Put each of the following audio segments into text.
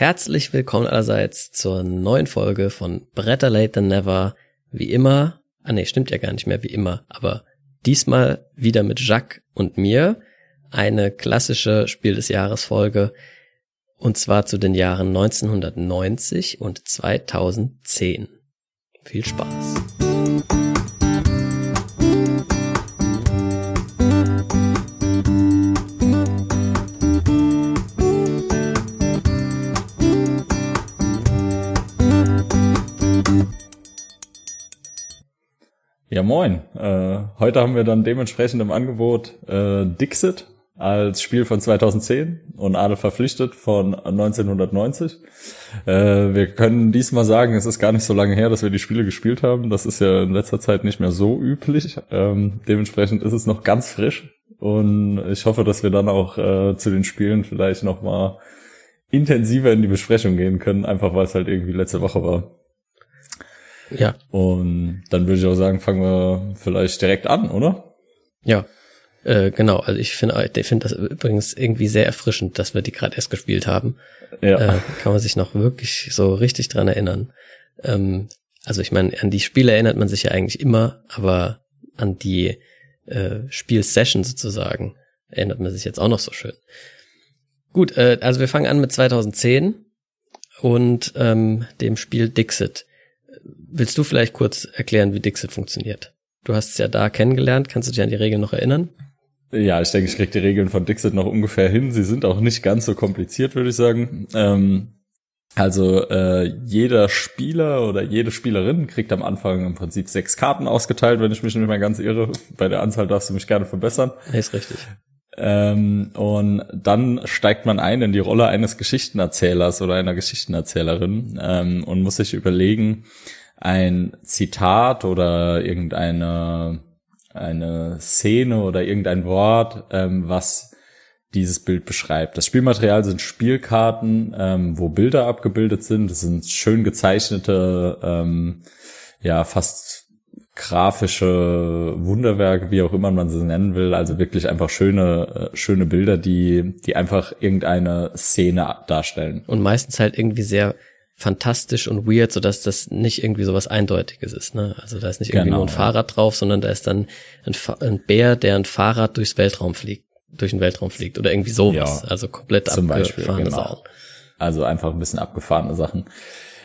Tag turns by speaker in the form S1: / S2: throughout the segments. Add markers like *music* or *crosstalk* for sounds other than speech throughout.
S1: Herzlich willkommen allerseits zur neuen Folge von Better Late Than Never. Wie immer, ah nee, stimmt ja gar nicht mehr wie immer, aber diesmal wieder mit Jacques und mir. Eine klassische Spiel des Jahres Folge. Und zwar zu den Jahren 1990 und 2010. Viel Spaß.
S2: Ja, moin. Äh, heute haben wir dann dementsprechend im Angebot äh, Dixit als Spiel von 2010 und Adel verpflichtet von 1990. Äh, wir können diesmal sagen, es ist gar nicht so lange her, dass wir die Spiele gespielt haben. Das ist ja in letzter Zeit nicht mehr so üblich. Ähm, dementsprechend ist es noch ganz frisch und ich hoffe, dass wir dann auch äh, zu den Spielen vielleicht noch mal intensiver in die Besprechung gehen können, einfach weil es halt irgendwie letzte Woche war.
S1: Ja.
S2: Und dann würde ich auch sagen, fangen wir vielleicht direkt an, oder?
S1: Ja. Äh, genau, also ich finde ich finde das übrigens irgendwie sehr erfrischend, dass wir die gerade erst gespielt haben. Ja. Äh, kann man sich noch wirklich so richtig dran erinnern. Ähm, also ich meine, an die Spiele erinnert man sich ja eigentlich immer, aber an die äh, Spielsession sozusagen erinnert man sich jetzt auch noch so schön. Gut, äh, also wir fangen an mit 2010 und ähm, dem Spiel Dixit. Willst du vielleicht kurz erklären, wie Dixit funktioniert? Du hast es ja da kennengelernt. Kannst du dich an die Regeln noch erinnern?
S2: Ja, ich denke, ich kriege die Regeln von Dixit noch ungefähr hin. Sie sind auch nicht ganz so kompliziert, würde ich sagen. Ähm, also äh, jeder Spieler oder jede Spielerin kriegt am Anfang im Prinzip sechs Karten ausgeteilt, wenn ich mich nicht mehr ganz irre. Bei der Anzahl darfst du mich gerne verbessern.
S1: Nee, ist richtig.
S2: Ähm, und dann steigt man ein in die Rolle eines Geschichtenerzählers oder einer Geschichtenerzählerin ähm, und muss sich überlegen, ein Zitat oder irgendeine eine Szene oder irgendein Wort, ähm, was dieses Bild beschreibt. Das Spielmaterial sind Spielkarten, ähm, wo Bilder abgebildet sind. Das sind schön gezeichnete, ähm, ja, fast grafische Wunderwerke, wie auch immer man sie nennen will. Also wirklich einfach schöne, äh, schöne Bilder, die, die einfach irgendeine Szene darstellen.
S1: Und meistens halt irgendwie sehr fantastisch und weird, so dass das nicht irgendwie so was Eindeutiges ist. Ne? Also da ist nicht irgendwie genau, nur ein Fahrrad drauf, sondern da ist dann ein, ein, Bär, der ein Fahrrad durchs Weltraum fliegt, durch den Weltraum fliegt oder irgendwie sowas. Ja, also komplett
S2: zum abgefahrene Beispiel, genau. Sachen. Also einfach ein bisschen abgefahrene Sachen.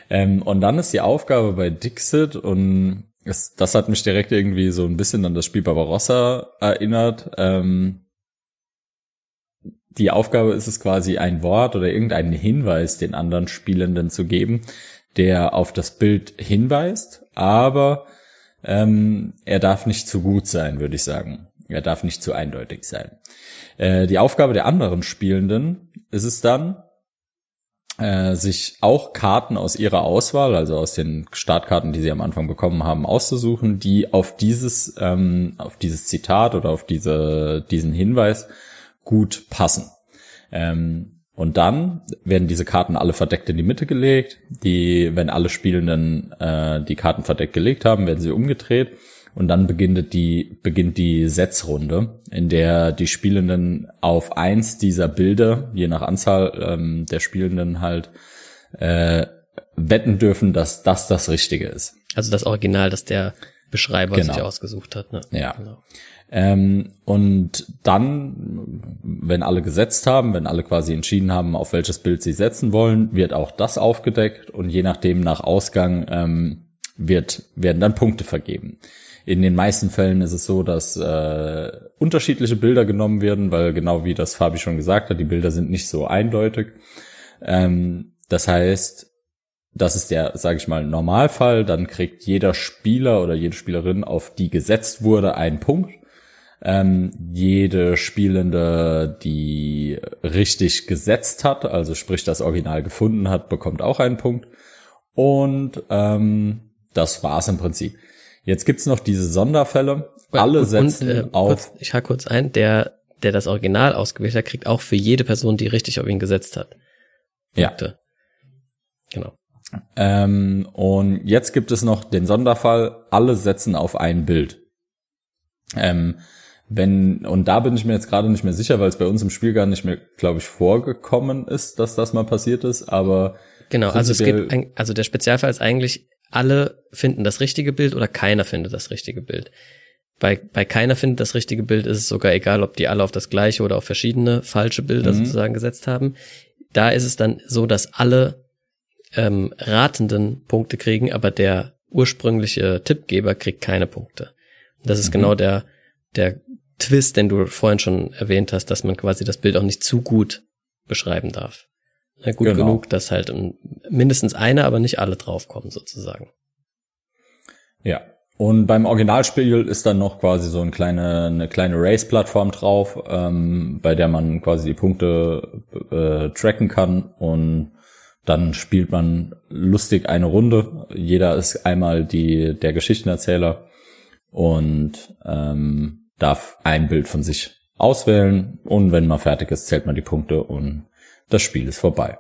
S2: Ähm, und dann ist die Aufgabe bei Dixit und es, das hat mich direkt irgendwie so ein bisschen an das Spiel Barbarossa erinnert. Ähm, die Aufgabe ist es quasi, ein Wort oder irgendeinen Hinweis den anderen Spielenden zu geben, der auf das Bild hinweist, aber ähm, er darf nicht zu gut sein, würde ich sagen. Er darf nicht zu eindeutig sein. Äh, die Aufgabe der anderen Spielenden ist es dann, äh, sich auch Karten aus ihrer Auswahl, also aus den Startkarten, die sie am Anfang bekommen haben, auszusuchen, die auf dieses, ähm, auf dieses Zitat oder auf diese, diesen Hinweis gut passen. Ähm, und dann werden diese Karten alle verdeckt in die Mitte gelegt. Die, wenn alle Spielenden äh, die Karten verdeckt gelegt haben, werden sie umgedreht. Und dann beginnt die, beginnt die Setzrunde, in der die Spielenden auf eins dieser Bilder, je nach Anzahl ähm, der Spielenden halt, äh, wetten dürfen, dass das das Richtige ist.
S1: Also das Original, das der Beschreiber genau. sich ausgesucht hat. Ne?
S2: Ja. Genau. Ähm, und dann, wenn alle gesetzt haben, wenn alle quasi entschieden haben, auf welches Bild sie setzen wollen, wird auch das aufgedeckt und je nachdem nach Ausgang ähm, wird, werden dann Punkte vergeben. In den meisten Fällen ist es so, dass äh, unterschiedliche Bilder genommen werden, weil genau wie das Fabi schon gesagt hat, die Bilder sind nicht so eindeutig. Ähm, das heißt, das ist der, sage ich mal, Normalfall. Dann kriegt jeder Spieler oder jede Spielerin, auf die gesetzt wurde, einen Punkt. Ähm, jede Spielende, die richtig gesetzt hat, also sprich das Original gefunden hat, bekommt auch einen Punkt. Und ähm, das war's im Prinzip. Jetzt gibt's noch diese Sonderfälle. Alle und, setzen und, äh, auf.
S1: Kurz, ich halte kurz ein, der, der das Original ausgewählt hat, kriegt auch für jede Person, die richtig auf ihn gesetzt hat.
S2: Punkte.
S1: Ja. Genau.
S2: Ähm, und jetzt gibt es noch den Sonderfall, alle setzen auf ein Bild. Ähm, wenn, und da bin ich mir jetzt gerade nicht mehr sicher, weil es bei uns im Spiel gar nicht mehr, glaube ich, vorgekommen ist, dass das mal passiert ist, aber.
S1: Genau, also es gibt, ein, also der Spezialfall ist eigentlich, alle finden das richtige Bild oder keiner findet das richtige Bild. Bei, bei keiner findet das richtige Bild ist es sogar egal, ob die alle auf das gleiche oder auf verschiedene falsche Bilder mhm. sozusagen gesetzt haben. Da ist es dann so, dass alle ähm, Ratenden Punkte kriegen, aber der ursprüngliche Tippgeber kriegt keine Punkte. Das ist mhm. genau der, der Twist, den du vorhin schon erwähnt hast, dass man quasi das Bild auch nicht zu gut beschreiben darf. Na, gut genau. genug, dass halt mindestens einer, aber nicht alle draufkommen, sozusagen.
S2: Ja. Und beim Originalspiel ist dann noch quasi so eine kleine, eine kleine Race-Plattform drauf, ähm, bei der man quasi die Punkte äh, tracken kann und dann spielt man lustig eine Runde. Jeder ist einmal die, der Geschichtenerzähler und ähm, darf ein Bild von sich auswählen und wenn man fertig ist, zählt man die Punkte und das Spiel ist vorbei.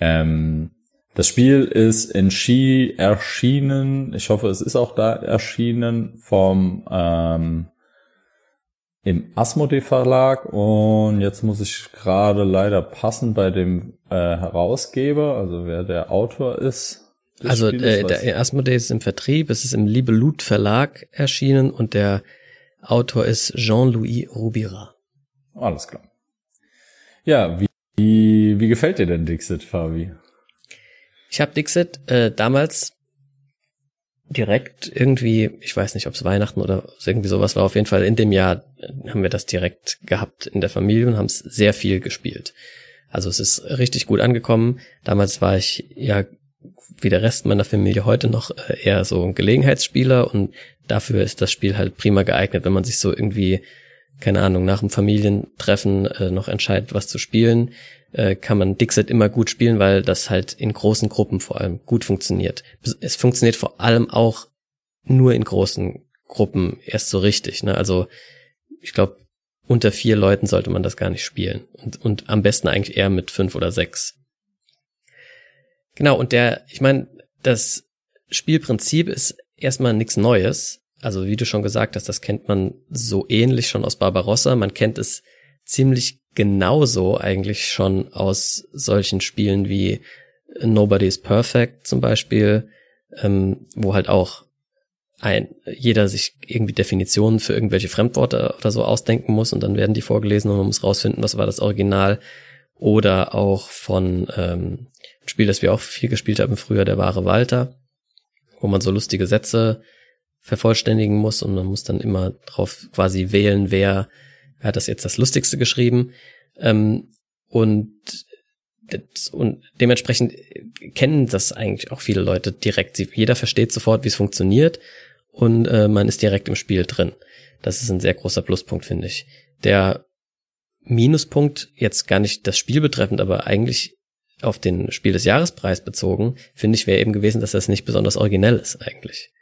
S2: Ähm, das Spiel ist in Ski erschienen, ich hoffe, es ist auch da erschienen vom ähm, im Asmodee Verlag und jetzt muss ich gerade leider passen bei dem äh, Herausgeber, also wer der Autor ist.
S1: Also äh, der Asmodee ist im Vertrieb, es ist im Libelut Verlag erschienen und der Autor ist Jean-Louis Rubira.
S2: Alles klar. Ja, wie, wie, wie gefällt dir denn Dixit, Fabi?
S1: Ich habe Dixit äh, damals direkt irgendwie, ich weiß nicht, ob es Weihnachten oder irgendwie sowas war, auf jeden Fall in dem Jahr äh, haben wir das direkt gehabt in der Familie und haben es sehr viel gespielt. Also es ist richtig gut angekommen. Damals war ich ja wie der Rest meiner Familie heute noch äh, eher so ein Gelegenheitsspieler und dafür ist das Spiel halt prima geeignet, wenn man sich so irgendwie, keine Ahnung, nach dem Familientreffen äh, noch entscheidet, was zu spielen, äh, kann man Dixit immer gut spielen, weil das halt in großen Gruppen vor allem gut funktioniert. Es funktioniert vor allem auch nur in großen Gruppen erst so richtig. Ne? Also ich glaube, unter vier Leuten sollte man das gar nicht spielen. Und, und am besten eigentlich eher mit fünf oder sechs. Genau, und der, ich meine, das Spielprinzip ist erstmal nichts Neues. Also wie du schon gesagt hast, das kennt man so ähnlich schon aus Barbarossa. Man kennt es ziemlich genauso eigentlich schon aus solchen Spielen wie Nobody's Perfect zum Beispiel, ähm, wo halt auch ein, jeder sich irgendwie Definitionen für irgendwelche Fremdworte oder so ausdenken muss und dann werden die vorgelesen und man muss rausfinden, was war das Original. Oder auch von ähm, Spiel, das wir auch viel gespielt haben früher, der wahre Walter, wo man so lustige Sätze vervollständigen muss und man muss dann immer drauf quasi wählen, wer er hat das jetzt das Lustigste geschrieben. Ähm, und, und dementsprechend kennen das eigentlich auch viele Leute direkt. Jeder versteht sofort, wie es funktioniert und äh, man ist direkt im Spiel drin. Das ist ein sehr großer Pluspunkt, finde ich. Der Minuspunkt, jetzt gar nicht das Spiel betreffend, aber eigentlich auf den Spiel des Jahrespreis bezogen, finde ich, wäre eben gewesen, dass das nicht besonders originell ist eigentlich.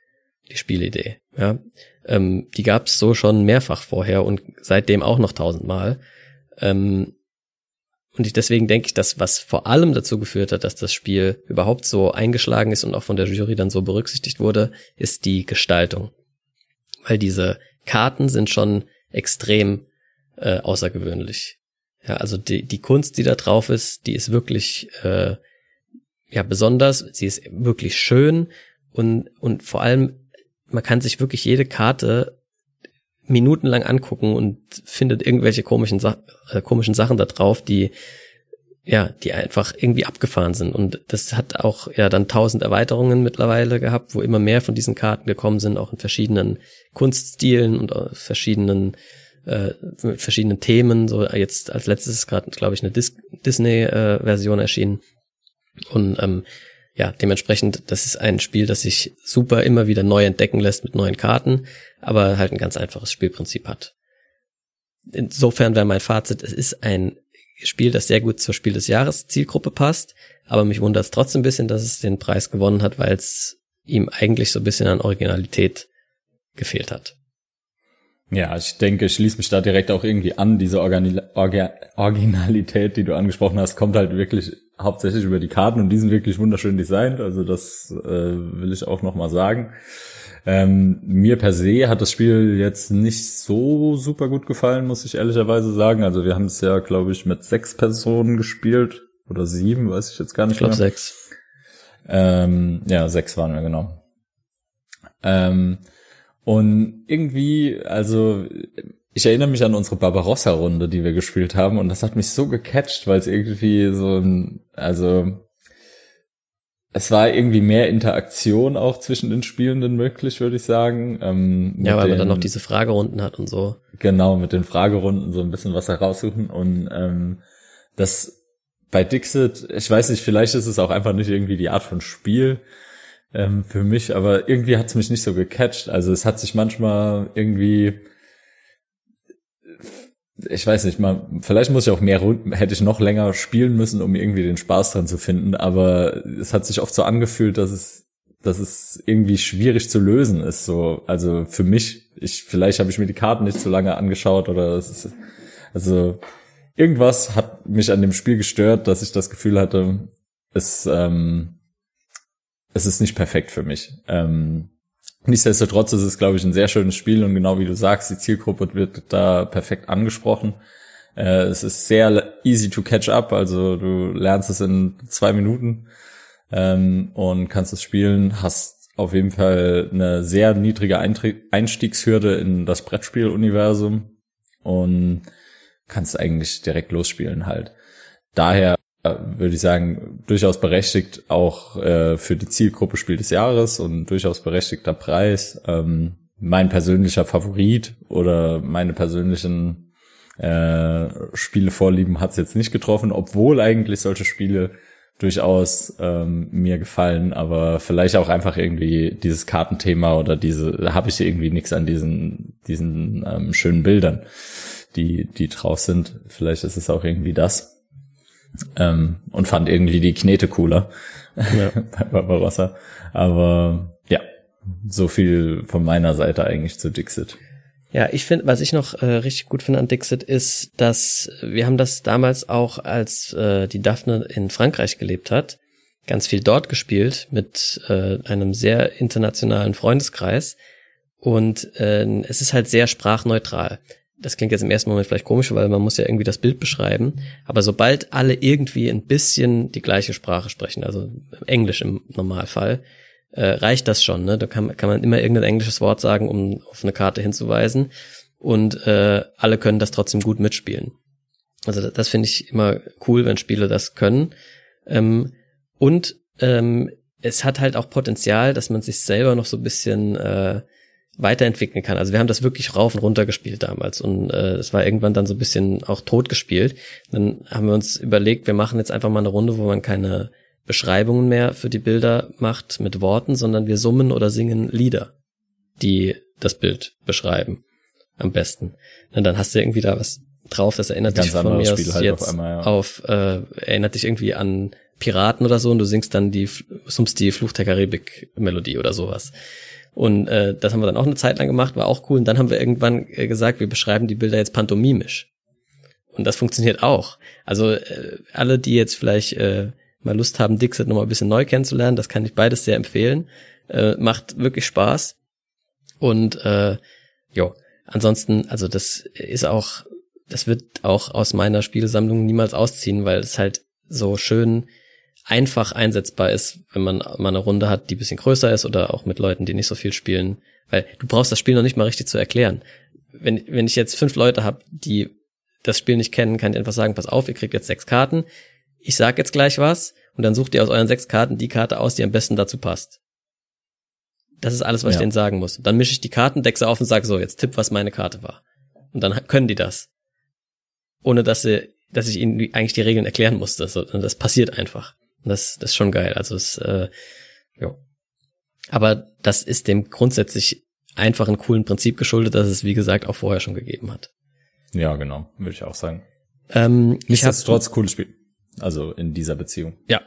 S1: Die Spielidee. Ja. Ähm, die gab es so schon mehrfach vorher und seitdem auch noch tausendmal. Ähm, und ich, deswegen denke ich, dass was vor allem dazu geführt hat, dass das Spiel überhaupt so eingeschlagen ist und auch von der Jury dann so berücksichtigt wurde, ist die Gestaltung. Weil diese Karten sind schon extrem äh, außergewöhnlich. Ja, also die, die Kunst, die da drauf ist, die ist wirklich äh, ja besonders. Sie ist wirklich schön und und vor allem man kann sich wirklich jede Karte minutenlang angucken und findet irgendwelche komischen, Sa äh, komischen Sachen da drauf, die ja, die einfach irgendwie abgefahren sind. Und das hat auch ja dann tausend Erweiterungen mittlerweile gehabt, wo immer mehr von diesen Karten gekommen sind, auch in verschiedenen Kunststilen und verschiedenen äh, mit verschiedenen Themen. So jetzt als letztes ist gerade, glaube ich, eine Dis Disney-Version äh, erschienen. Und ähm, ja, dementsprechend, das ist ein Spiel, das sich super immer wieder neu entdecken lässt mit neuen Karten, aber halt ein ganz einfaches Spielprinzip hat. Insofern wäre mein Fazit, es ist ein Spiel, das sehr gut zur Spiel des Jahres Zielgruppe passt, aber mich wundert es trotzdem ein bisschen, dass es den Preis gewonnen hat, weil es ihm eigentlich so ein bisschen an Originalität gefehlt hat.
S2: Ja, ich denke, ich schließe mich da direkt auch irgendwie an. Diese Organi Orga Originalität, die du angesprochen hast, kommt halt wirklich hauptsächlich über die Karten und die sind wirklich wunderschön designt. Also das äh, will ich auch noch mal sagen. Ähm, mir per se hat das Spiel jetzt nicht so super gut gefallen, muss ich ehrlicherweise sagen. Also wir haben es ja, glaube ich, mit sechs Personen gespielt oder sieben, weiß ich jetzt gar nicht.
S1: Ich glaube sechs.
S2: Ähm, ja, sechs waren wir genau. Ähm, und irgendwie, also ich erinnere mich an unsere Barbarossa-Runde, die wir gespielt haben, und das hat mich so gecatcht, weil es irgendwie so ein, also es war irgendwie mehr Interaktion auch zwischen den Spielenden möglich, würde ich sagen. Ähm,
S1: ja, weil den, man dann noch diese Fragerunden hat und so.
S2: Genau, mit den Fragerunden so ein bisschen was heraussuchen und ähm, das bei Dixit, ich weiß nicht, vielleicht ist es auch einfach nicht irgendwie die Art von Spiel ähm, für mich, aber irgendwie hat es mich nicht so gecatcht. Also es hat sich manchmal irgendwie ich weiß nicht, mal, vielleicht muss ich auch mehr Runden, hätte ich noch länger spielen müssen, um irgendwie den Spaß dran zu finden, aber es hat sich oft so angefühlt, dass es, dass es irgendwie schwierig zu lösen ist, so, also für mich, ich, vielleicht habe ich mir die Karten nicht so lange angeschaut oder es ist, also, irgendwas hat mich an dem Spiel gestört, dass ich das Gefühl hatte, es, ähm, es ist nicht perfekt für mich. Ähm, Nichtsdestotrotz ist es, glaube ich, ein sehr schönes Spiel und genau wie du sagst, die Zielgruppe wird da perfekt angesprochen. Äh, es ist sehr easy to catch up, also du lernst es in zwei Minuten ähm, und kannst es spielen, hast auf jeden Fall eine sehr niedrige Einstiegshürde in das Brettspiel-Universum und kannst eigentlich direkt losspielen halt. Daher würde ich sagen, durchaus berechtigt auch äh, für die Zielgruppe Spiel des Jahres und durchaus berechtigter Preis. Ähm, mein persönlicher Favorit oder meine persönlichen äh, Spielevorlieben hat es jetzt nicht getroffen, obwohl eigentlich solche Spiele durchaus ähm, mir gefallen, aber vielleicht auch einfach irgendwie dieses Kartenthema oder diese, habe ich irgendwie nichts an diesen, diesen ähm, schönen Bildern, die, die drauf sind. Vielleicht ist es auch irgendwie das ähm, und fand irgendwie die Knete cooler ja. *laughs* bei Barbarossa. Aber ja, so viel von meiner Seite eigentlich zu Dixit.
S1: Ja, ich finde, was ich noch äh, richtig gut finde an Dixit ist, dass wir haben das damals auch, als äh, die Daphne in Frankreich gelebt hat, ganz viel dort gespielt mit äh, einem sehr internationalen Freundeskreis und äh, es ist halt sehr sprachneutral das klingt jetzt im ersten Moment vielleicht komisch, weil man muss ja irgendwie das Bild beschreiben, aber sobald alle irgendwie ein bisschen die gleiche Sprache sprechen, also Englisch im Normalfall, äh, reicht das schon. Ne? Da kann, kann man immer irgendein englisches Wort sagen, um auf eine Karte hinzuweisen und äh, alle können das trotzdem gut mitspielen. Also das, das finde ich immer cool, wenn Spiele das können. Ähm, und ähm, es hat halt auch Potenzial, dass man sich selber noch so ein bisschen äh, weiterentwickeln kann. Also wir haben das wirklich rauf und runter gespielt damals und äh, es war irgendwann dann so ein bisschen auch tot gespielt. Dann haben wir uns überlegt, wir machen jetzt einfach mal eine Runde, wo man keine Beschreibungen mehr für die Bilder macht mit Worten, sondern wir summen oder singen Lieder, die das Bild beschreiben. Am besten. Und dann hast du irgendwie da was drauf, das erinnert dich von mir aus halt jetzt auf, einmal, ja. auf äh, erinnert dich irgendwie an Piraten oder so und du singst dann die summst die Fluch der Karibik Melodie oder sowas. Und äh, das haben wir dann auch eine Zeit lang gemacht, war auch cool. Und dann haben wir irgendwann äh, gesagt, wir beschreiben die Bilder jetzt pantomimisch. Und das funktioniert auch. Also äh, alle, die jetzt vielleicht äh, mal Lust haben, Dixit nochmal ein bisschen neu kennenzulernen, das kann ich beides sehr empfehlen. Äh, macht wirklich Spaß. Und äh, jo, ansonsten, also das ist auch, das wird auch aus meiner Spielesammlung niemals ausziehen, weil es halt so schön einfach einsetzbar ist, wenn man mal eine Runde hat, die bisschen größer ist oder auch mit Leuten, die nicht so viel spielen. Weil du brauchst das Spiel noch nicht mal richtig zu erklären. Wenn, wenn ich jetzt fünf Leute habe, die das Spiel nicht kennen, kann ich einfach sagen, pass auf, ihr kriegt jetzt sechs Karten. Ich sag jetzt gleich was und dann sucht ihr aus euren sechs Karten die Karte aus, die am besten dazu passt. Das ist alles, was ja. ich denen sagen muss. Dann mische ich die Karten, sie auf und sage so, jetzt tipp, was meine Karte war. Und dann können die das. Ohne dass sie, dass ich ihnen eigentlich die Regeln erklären musste. Das passiert einfach. Das, das ist schon geil. Also es, äh, ja. Aber das ist dem grundsätzlich einfachen, coolen Prinzip geschuldet, dass es, wie gesagt, auch vorher schon gegeben hat.
S2: Ja, genau, würde ich auch sagen. Ähm, Nichtsdestotrotz cooles Spiel. Also in dieser Beziehung.
S1: Ja,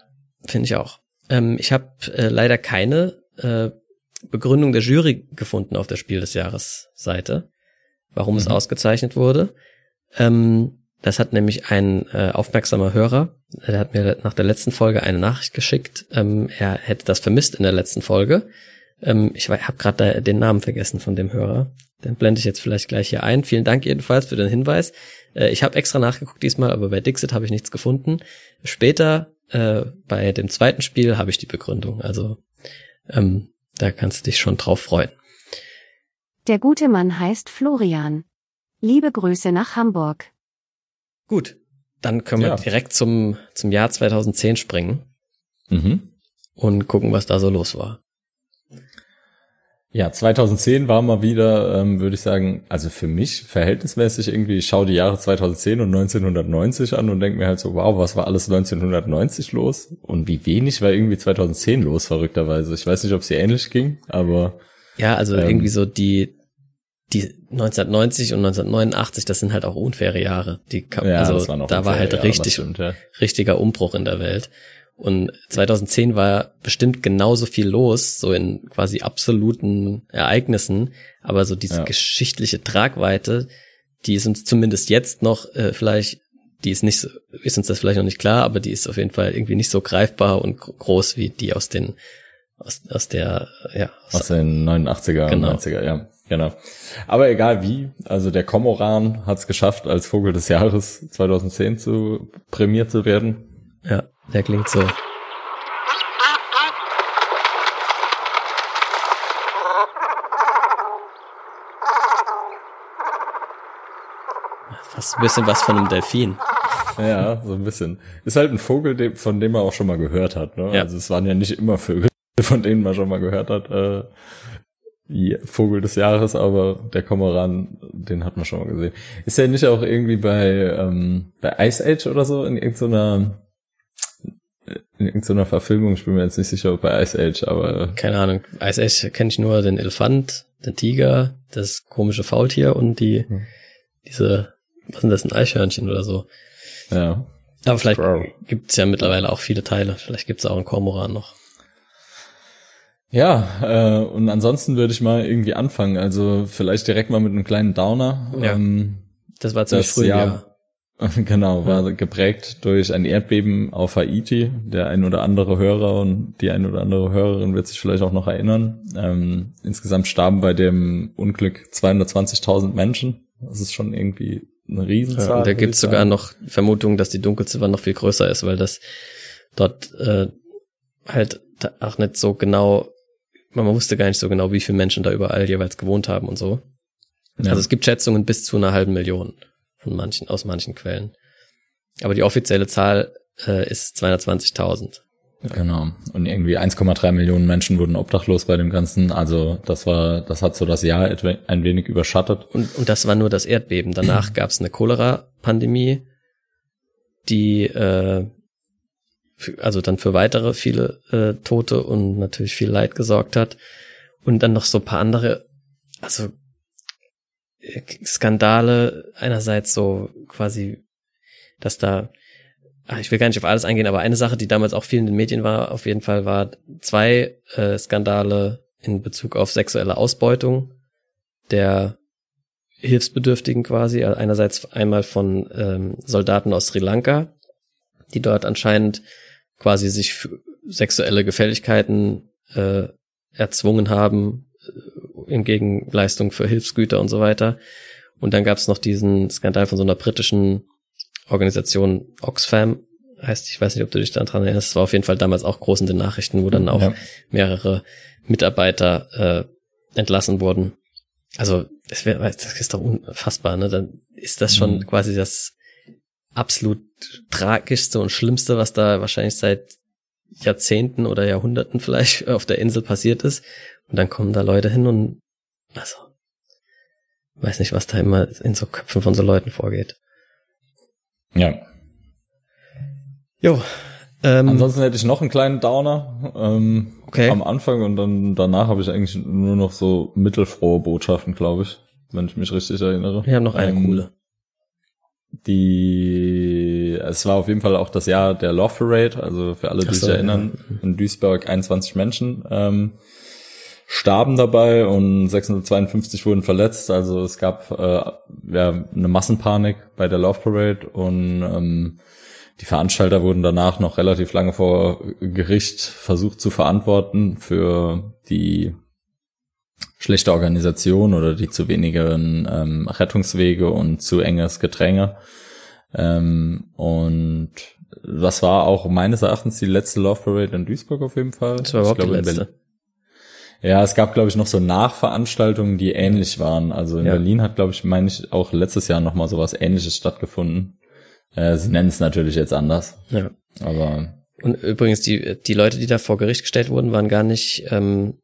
S1: finde ich auch. Ähm, ich habe äh, leider keine äh, Begründung der Jury gefunden auf der Spiel des Jahres Seite, warum mhm. es ausgezeichnet wurde. Ähm, Das hat nämlich ein äh, aufmerksamer Hörer, der hat mir nach der letzten Folge eine Nachricht geschickt. Ähm, er hätte das vermisst in der letzten Folge. Ähm, ich habe gerade den Namen vergessen von dem Hörer. Den blende ich jetzt vielleicht gleich hier ein. Vielen Dank jedenfalls für den Hinweis. Äh, ich habe extra nachgeguckt diesmal, aber bei Dixit habe ich nichts gefunden. Später äh, bei dem zweiten Spiel habe ich die Begründung. Also ähm, da kannst du dich schon drauf freuen.
S3: Der gute Mann heißt Florian. Liebe Grüße nach Hamburg.
S1: Gut, dann können wir ja. direkt zum, zum Jahr 2010 springen mhm. und gucken, was da so los war.
S2: Ja, 2010 war mal wieder, ähm, würde ich sagen, also für mich verhältnismäßig irgendwie, ich schaue die Jahre 2010 und 1990 an und denke mir halt so, wow, was war alles 1990 los? Und wie wenig war irgendwie 2010 los, verrückterweise. Ich weiß nicht, ob es dir ähnlich ging, aber.
S1: Ja, also ähm, irgendwie so die, die 1990 und 1989, das sind halt auch unfaire Jahre. Die, ja, also da war halt Jahre, richtig, stimmt, ja. richtiger Umbruch in der Welt. Und 2010 war bestimmt genauso viel los, so in quasi absoluten Ereignissen, aber so diese ja. geschichtliche Tragweite, die ist uns zumindest jetzt noch äh, vielleicht, die ist nicht so, ist uns das vielleicht noch nicht klar, aber die ist auf jeden Fall irgendwie nicht so greifbar und groß wie die aus den aus, aus der ja
S2: aus, aus den 89er genau. 90er, ja. Genau. Aber egal wie, also der Komoran hat es geschafft, als Vogel des Jahres 2010 zu prämiert zu werden.
S1: Ja, der klingt so. Fast ein bisschen was von einem Delfin.
S2: Ja, so ein bisschen. Ist halt ein Vogel, von dem man auch schon mal gehört hat. Ne? Ja. Also es waren ja nicht immer Vögel, von denen man schon mal gehört hat. Äh, Vogel des Jahres, aber der Komoran, den hat man schon mal gesehen. Ist er nicht auch irgendwie bei, ähm, bei Ice Age oder so in irgendeiner in irgendeiner Verfilmung, ich bin mir jetzt nicht sicher ob bei Ice Age, aber.
S1: Keine Ahnung. Ice Age kenne ich nur den Elefant, den Tiger, das komische Faultier und die, hm. diese, was sind das, ein Eichhörnchen oder so.
S2: Ja.
S1: Aber vielleicht wow. gibt's ja mittlerweile auch viele Teile. Vielleicht gibt's auch einen Kormoran noch.
S2: Ja, äh, und ansonsten würde ich mal irgendwie anfangen. Also vielleicht direkt mal mit einem kleinen Downer.
S1: Ja. Ähm, das war ziemlich früh, ja. *laughs*
S2: Genau, war geprägt durch ein Erdbeben auf Haiti. Der ein oder andere Hörer und die ein oder andere Hörerin wird sich vielleicht auch noch erinnern. Ähm, insgesamt starben bei dem Unglück 220.000 Menschen. Das ist schon irgendwie eine Riesenzahl. Ja,
S1: und da gibt es sogar noch Vermutungen, dass die Dunkelziffer noch viel größer ist, weil das dort äh, halt auch nicht so genau, man wusste gar nicht so genau, wie viele Menschen da überall jeweils gewohnt haben und so. Ja. Also es gibt Schätzungen bis zu einer halben Million von manchen, aus manchen Quellen. Aber die offizielle Zahl äh, ist 220.000.
S2: Genau. Und irgendwie 1,3 Millionen Menschen wurden obdachlos bei dem Ganzen. Also das war, das hat so das Jahr ein wenig überschattet.
S1: Und, und das war nur das Erdbeben. Danach *clears throat* gab es eine Cholera-Pandemie, die äh, also dann für weitere viele äh, Tote und natürlich viel Leid gesorgt hat. Und dann noch so paar andere, also Skandale einerseits so quasi, dass da, ach, ich will gar nicht auf alles eingehen, aber eine Sache, die damals auch viel in den Medien war, auf jeden Fall war zwei äh, Skandale in Bezug auf sexuelle Ausbeutung der Hilfsbedürftigen quasi. Einerseits einmal von ähm, Soldaten aus Sri Lanka, die dort anscheinend quasi sich sexuelle Gefälligkeiten äh, erzwungen haben, in Gegenleistung für Hilfsgüter und so weiter. Und dann gab es noch diesen Skandal von so einer britischen Organisation Oxfam, heißt, ich weiß nicht, ob du dich daran erinnerst, es war auf jeden Fall damals auch groß in den Nachrichten, wo dann auch ja. mehrere Mitarbeiter äh, entlassen wurden. Also das, wär, das ist doch unfassbar, ne? Dann ist das schon mhm. quasi das absolut tragischste und schlimmste, was da wahrscheinlich seit Jahrzehnten oder Jahrhunderten vielleicht *laughs* auf der Insel passiert ist. Und dann kommen da Leute hin und also weiß nicht, was da immer in so Köpfen von so Leuten vorgeht.
S2: Ja.
S1: Jo.
S2: Ähm, Ansonsten hätte ich noch einen kleinen Downer ähm, okay. am Anfang und dann danach habe ich eigentlich nur noch so mittelfrohe Botschaften, glaube ich, wenn ich mich richtig erinnere.
S1: Wir haben noch eine ähm, coole.
S2: Die, es war auf jeden Fall auch das Jahr der Love Parade, also für alle, die so, sich erinnern, ja. in Duisburg 21 Menschen ähm, starben dabei und 652 wurden verletzt. Also es gab äh, ja, eine Massenpanik bei der Laufparade und ähm, die Veranstalter wurden danach noch relativ lange vor Gericht versucht zu verantworten für die schlechte Organisation oder die zu wenigen ähm, Rettungswege und zu enges Gedränge. Ähm, und das war auch meines Erachtens die letzte Love Parade in Duisburg auf jeden Fall.
S1: Das war überhaupt
S2: glaube,
S1: die letzte.
S2: Ja, es gab, glaube ich, noch so Nachveranstaltungen, die ähnlich waren. Also in ja. Berlin hat, glaube ich, meine ich, auch letztes Jahr noch mal sowas ähnliches stattgefunden. Äh, sie nennen es natürlich jetzt anders.
S1: Ja.
S2: Aber.
S1: Und übrigens, die, die Leute, die da vor Gericht gestellt wurden, waren gar nicht, ähm,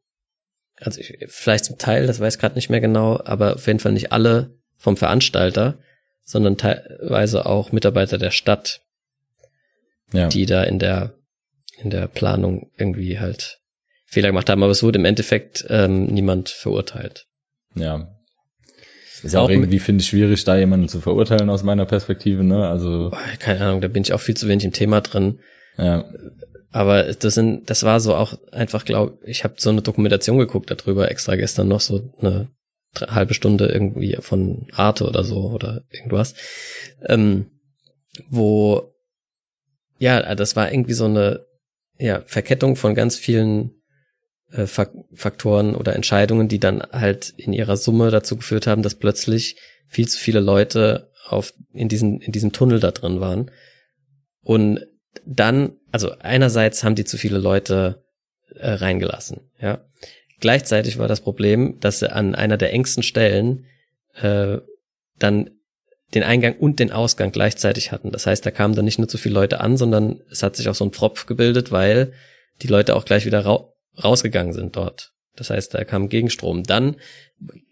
S1: also ich, vielleicht zum Teil, das weiß ich gerade nicht mehr genau, aber auf jeden Fall nicht alle vom Veranstalter, sondern teilweise auch Mitarbeiter der Stadt, ja. die da in der, in der Planung irgendwie halt Fehler gemacht haben, aber es wurde im Endeffekt ähm, niemand verurteilt.
S2: Ja. Ist ja auch, auch irgendwie, finde ich, schwierig, da jemanden zu verurteilen aus meiner Perspektive, ne? Also.
S1: Keine Ahnung, da bin ich auch viel zu wenig im Thema drin.
S2: Ja.
S1: Aber das sind, das war so auch einfach, glaube ich, habe so eine Dokumentation geguckt darüber extra gestern noch so eine halbe Stunde irgendwie von Arte oder so oder irgendwas, ähm, wo ja, das war irgendwie so eine ja Verkettung von ganz vielen äh, Faktoren oder Entscheidungen, die dann halt in ihrer Summe dazu geführt haben, dass plötzlich viel zu viele Leute auf in diesem in diesem Tunnel da drin waren. Und dann also einerseits haben die zu viele Leute äh, reingelassen, ja. Gleichzeitig war das Problem, dass sie an einer der engsten Stellen äh, dann den Eingang und den Ausgang gleichzeitig hatten. Das heißt, da kamen dann nicht nur zu viele Leute an, sondern es hat sich auch so ein Pfropf gebildet, weil die Leute auch gleich wieder ra rausgegangen sind dort. Das heißt, da kam Gegenstrom. Dann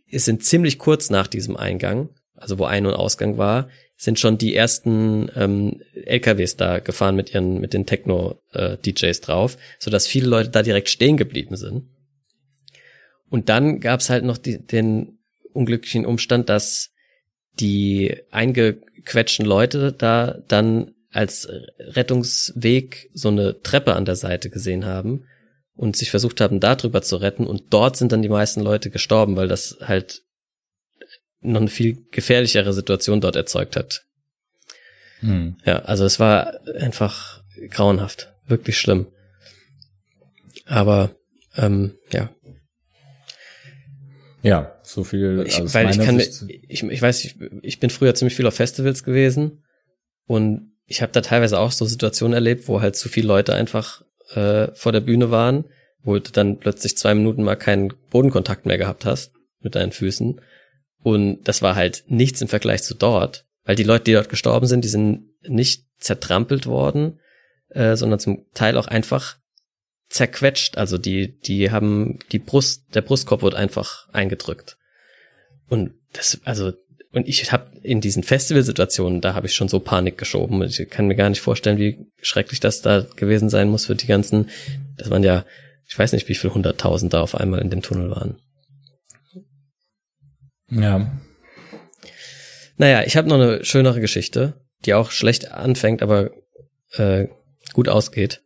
S1: ist sind ziemlich kurz nach diesem Eingang, also wo Ein- und Ausgang war, sind schon die ersten ähm, LKWs da gefahren mit ihren mit den Techno-DJs äh, drauf, so dass viele Leute da direkt stehen geblieben sind. Und dann gab's halt noch die, den unglücklichen Umstand, dass die eingequetschten Leute da dann als Rettungsweg so eine Treppe an der Seite gesehen haben und sich versucht haben, da drüber zu retten. Und dort sind dann die meisten Leute gestorben, weil das halt noch eine viel gefährlichere Situation dort erzeugt hat. Hm. Ja, also es war einfach grauenhaft, wirklich schlimm. Aber ähm, ja.
S2: Ja, so viel.
S1: Ich, weil ich kann, ich, ich weiß, ich, ich bin früher ziemlich viel auf Festivals gewesen und ich habe da teilweise auch so Situationen erlebt, wo halt zu viele Leute einfach äh, vor der Bühne waren, wo du dann plötzlich zwei Minuten mal keinen Bodenkontakt mehr gehabt hast mit deinen Füßen. Und das war halt nichts im Vergleich zu dort, weil die Leute, die dort gestorben sind, die sind nicht zertrampelt worden, äh, sondern zum Teil auch einfach zerquetscht. Also die, die haben die Brust, der Brustkorb wurde einfach eingedrückt. Und das, also und ich habe in diesen Festivalsituationen, da habe ich schon so Panik geschoben. Ich kann mir gar nicht vorstellen, wie schrecklich das da gewesen sein muss für die ganzen, das waren ja, ich weiß nicht, wie viel hunderttausend da auf einmal in dem Tunnel waren.
S2: Ja.
S1: Naja, ich habe noch eine schönere Geschichte, die auch schlecht anfängt, aber äh, gut ausgeht.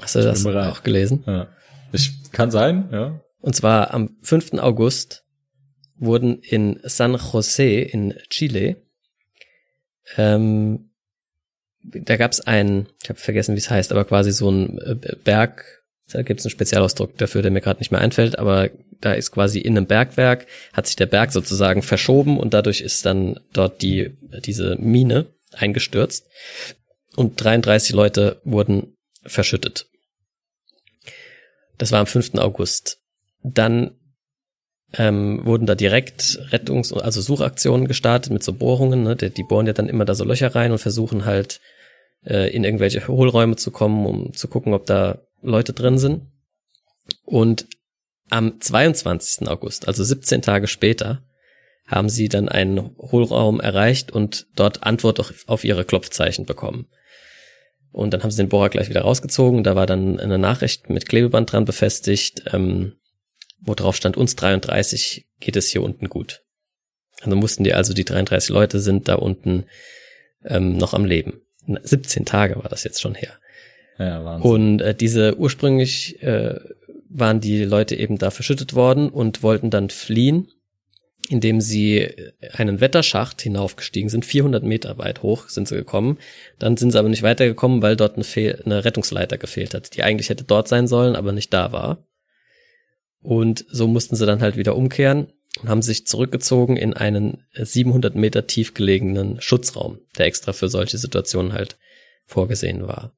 S1: Hast du das auch gelesen?
S2: Ja. Ich, kann sein, ja.
S1: Und zwar am 5. August wurden in San Jose in Chile, ähm, da gab es ein, ich habe vergessen, wie es heißt, aber quasi so ein äh, Berg, da gibt es einen Spezialausdruck dafür, der mir gerade nicht mehr einfällt, aber da ist quasi in einem Bergwerk, hat sich der Berg sozusagen verschoben und dadurch ist dann dort die, diese Mine eingestürzt und 33 Leute wurden verschüttet. Das war am 5. August. Dann ähm, wurden da direkt Rettungs-, also Suchaktionen gestartet mit so Bohrungen. Ne? Die, die bohren ja dann immer da so Löcher rein und versuchen halt äh, in irgendwelche Hohlräume zu kommen, um zu gucken, ob da Leute drin sind. Und am 22. August, also 17 Tage später, haben sie dann einen Hohlraum erreicht und dort Antwort auf ihre Klopfzeichen bekommen. Und dann haben sie den Bohrer gleich wieder rausgezogen. Da war dann eine Nachricht mit Klebeband dran befestigt. Ähm, wo drauf stand, uns 33 geht es hier unten gut. Also mussten die also, die 33 Leute sind da unten ähm, noch am Leben. 17 Tage war das jetzt schon her.
S2: Ja, Wahnsinn.
S1: Und äh, diese ursprünglich äh, waren die Leute eben da verschüttet worden und wollten dann fliehen, indem sie einen Wetterschacht hinaufgestiegen sind. 400 Meter weit hoch sind sie gekommen. Dann sind sie aber nicht weitergekommen, weil dort eine, Fehl eine Rettungsleiter gefehlt hat, die eigentlich hätte dort sein sollen, aber nicht da war. Und so mussten sie dann halt wieder umkehren und haben sich zurückgezogen in einen 700 Meter tief gelegenen Schutzraum, der extra für solche Situationen halt vorgesehen war.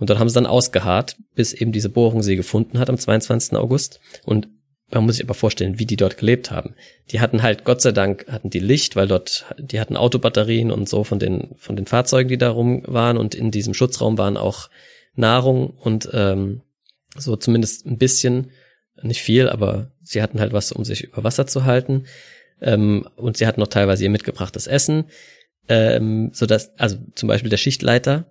S1: Und dort haben sie dann ausgeharrt, bis eben diese Bohrung sie gefunden hat am 22. August. Und man muss sich aber vorstellen, wie die dort gelebt haben. Die hatten halt, Gott sei Dank, hatten die Licht, weil dort, die hatten Autobatterien und so von den, von den Fahrzeugen, die da rum waren. Und in diesem Schutzraum waren auch Nahrung und ähm, so zumindest ein bisschen nicht viel, aber sie hatten halt was, um sich über Wasser zu halten. Ähm, und sie hatten noch teilweise ihr mitgebrachtes Essen. Ähm, so dass, also zum Beispiel der Schichtleiter,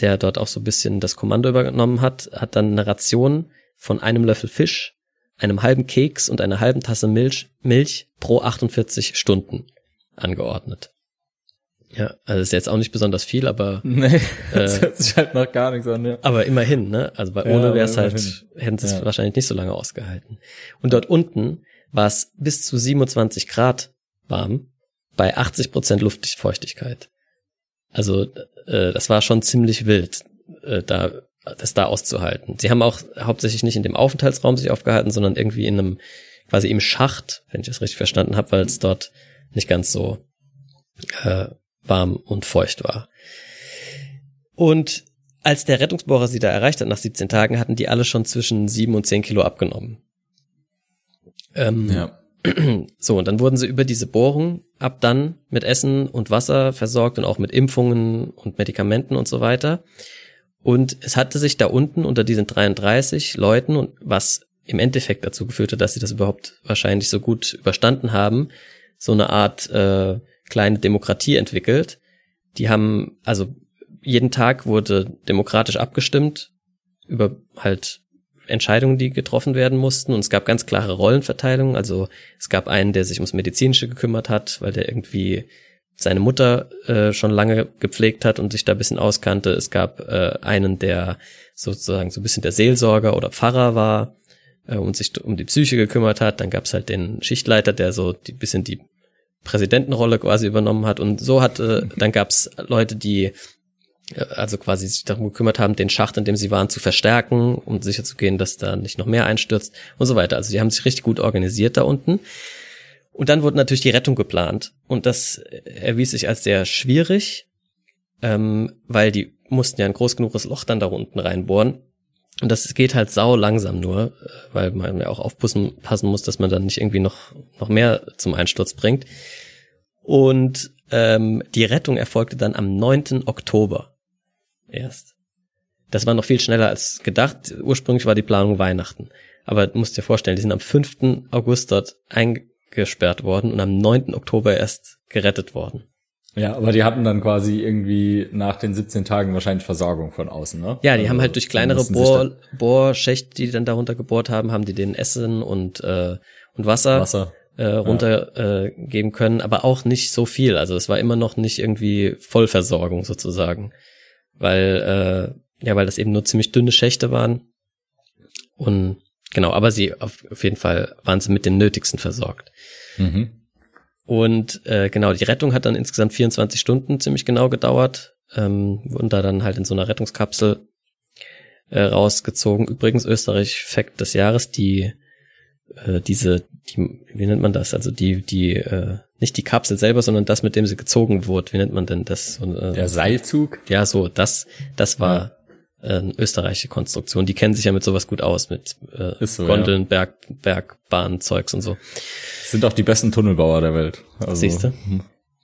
S1: der dort auch so ein bisschen das Kommando übernommen hat, hat dann eine Ration von einem Löffel Fisch, einem halben Keks und einer halben Tasse Milch, Milch pro 48 Stunden angeordnet. Ja, also ist jetzt auch nicht besonders viel, aber *laughs*
S2: nee, das äh, hört sich halt noch gar nichts an. Ja.
S1: Aber immerhin, ne? Also bei ohne ja, wäre es halt, hätten sie es ja. wahrscheinlich nicht so lange ausgehalten. Und dort unten war es bis zu 27 Grad warm bei 80 Prozent Luftfeuchtigkeit. Also äh, das war schon ziemlich wild, äh, da das da auszuhalten. Sie haben auch hauptsächlich nicht in dem Aufenthaltsraum sich aufgehalten, sondern irgendwie in einem quasi im Schacht, wenn ich das richtig verstanden habe, weil es dort nicht ganz so äh, warm und feucht war. Und als der Rettungsbohrer sie da erreicht hat nach 17 Tagen, hatten die alle schon zwischen 7 und 10 Kilo abgenommen. Ähm, ja. *clears throat* So, und dann wurden sie über diese Bohrung ab dann mit Essen und Wasser versorgt und auch mit Impfungen und Medikamenten und so weiter. Und es hatte sich da unten unter diesen 33 Leuten und was im Endeffekt dazu geführt hat, dass sie das überhaupt wahrscheinlich so gut überstanden haben, so eine Art äh, kleine Demokratie entwickelt. Die haben, also jeden Tag wurde demokratisch abgestimmt über halt Entscheidungen, die getroffen werden mussten. Und es gab ganz klare Rollenverteilungen. Also es gab einen, der sich ums Medizinische gekümmert hat, weil der irgendwie seine Mutter äh, schon lange gepflegt hat und sich da ein bisschen auskannte. Es gab äh, einen, der sozusagen so ein bisschen der Seelsorger oder Pfarrer war äh, und sich um die Psyche gekümmert hat. Dann gab es halt den Schichtleiter, der so die bisschen die Präsidentenrolle quasi übernommen hat. Und so hat, äh, dann gab es Leute, die also quasi sich darum gekümmert haben, den Schacht, in dem sie waren, zu verstärken, um sicherzugehen, dass da nicht noch mehr einstürzt und so weiter. Also die haben sich richtig gut organisiert da unten. Und dann wurde natürlich die Rettung geplant. Und das erwies sich als sehr schwierig, ähm, weil die mussten ja ein groß genuges Loch dann da unten reinbohren. Und das geht halt sau langsam nur, äh, weil man ja auch aufpassen passen muss, dass man dann nicht irgendwie noch, noch mehr zum Einsturz bringt. Und ähm, die Rettung erfolgte dann am 9. Oktober erst. Das war noch viel schneller als gedacht. Ursprünglich war die Planung Weihnachten. Aber du musst dir vorstellen, die sind am 5. August dort eingesperrt worden und am 9. Oktober erst gerettet worden.
S2: Ja, aber die hatten dann quasi irgendwie nach den 17 Tagen wahrscheinlich Versorgung von außen, ne?
S1: Ja, die also, haben halt durch kleinere Bohr, Bohrschächte, die dann darunter gebohrt haben, haben die den Essen und, äh, und Wasser, Wasser. Äh, runtergeben ja. äh, können, aber auch nicht so viel. Also es war immer noch nicht irgendwie Vollversorgung sozusagen. Weil, äh, ja, weil das eben nur ziemlich dünne Schächte waren. Und genau, aber sie auf, auf jeden Fall waren sie mit dem Nötigsten versorgt. Mhm. Und äh, genau, die Rettung hat dann insgesamt 24 Stunden ziemlich genau gedauert. Ähm, wurden da dann halt in so einer Rettungskapsel äh, rausgezogen. Übrigens Österreich Fact des Jahres, die äh, diese, die, wie nennt man das? Also die, die, äh, nicht die Kapsel selber, sondern das, mit dem sie gezogen wurde. Wie nennt man denn das?
S2: Äh, Der Seilzug?
S1: Ja, so, das, das war äh, eine österreichische Konstruktion. Die kennen sich ja mit sowas gut aus, mit äh, so, Gondeln, ja. Berg, Bergbahn, Zeugs und so
S2: sind auch die besten Tunnelbauer der Welt.
S1: Also, Siehste?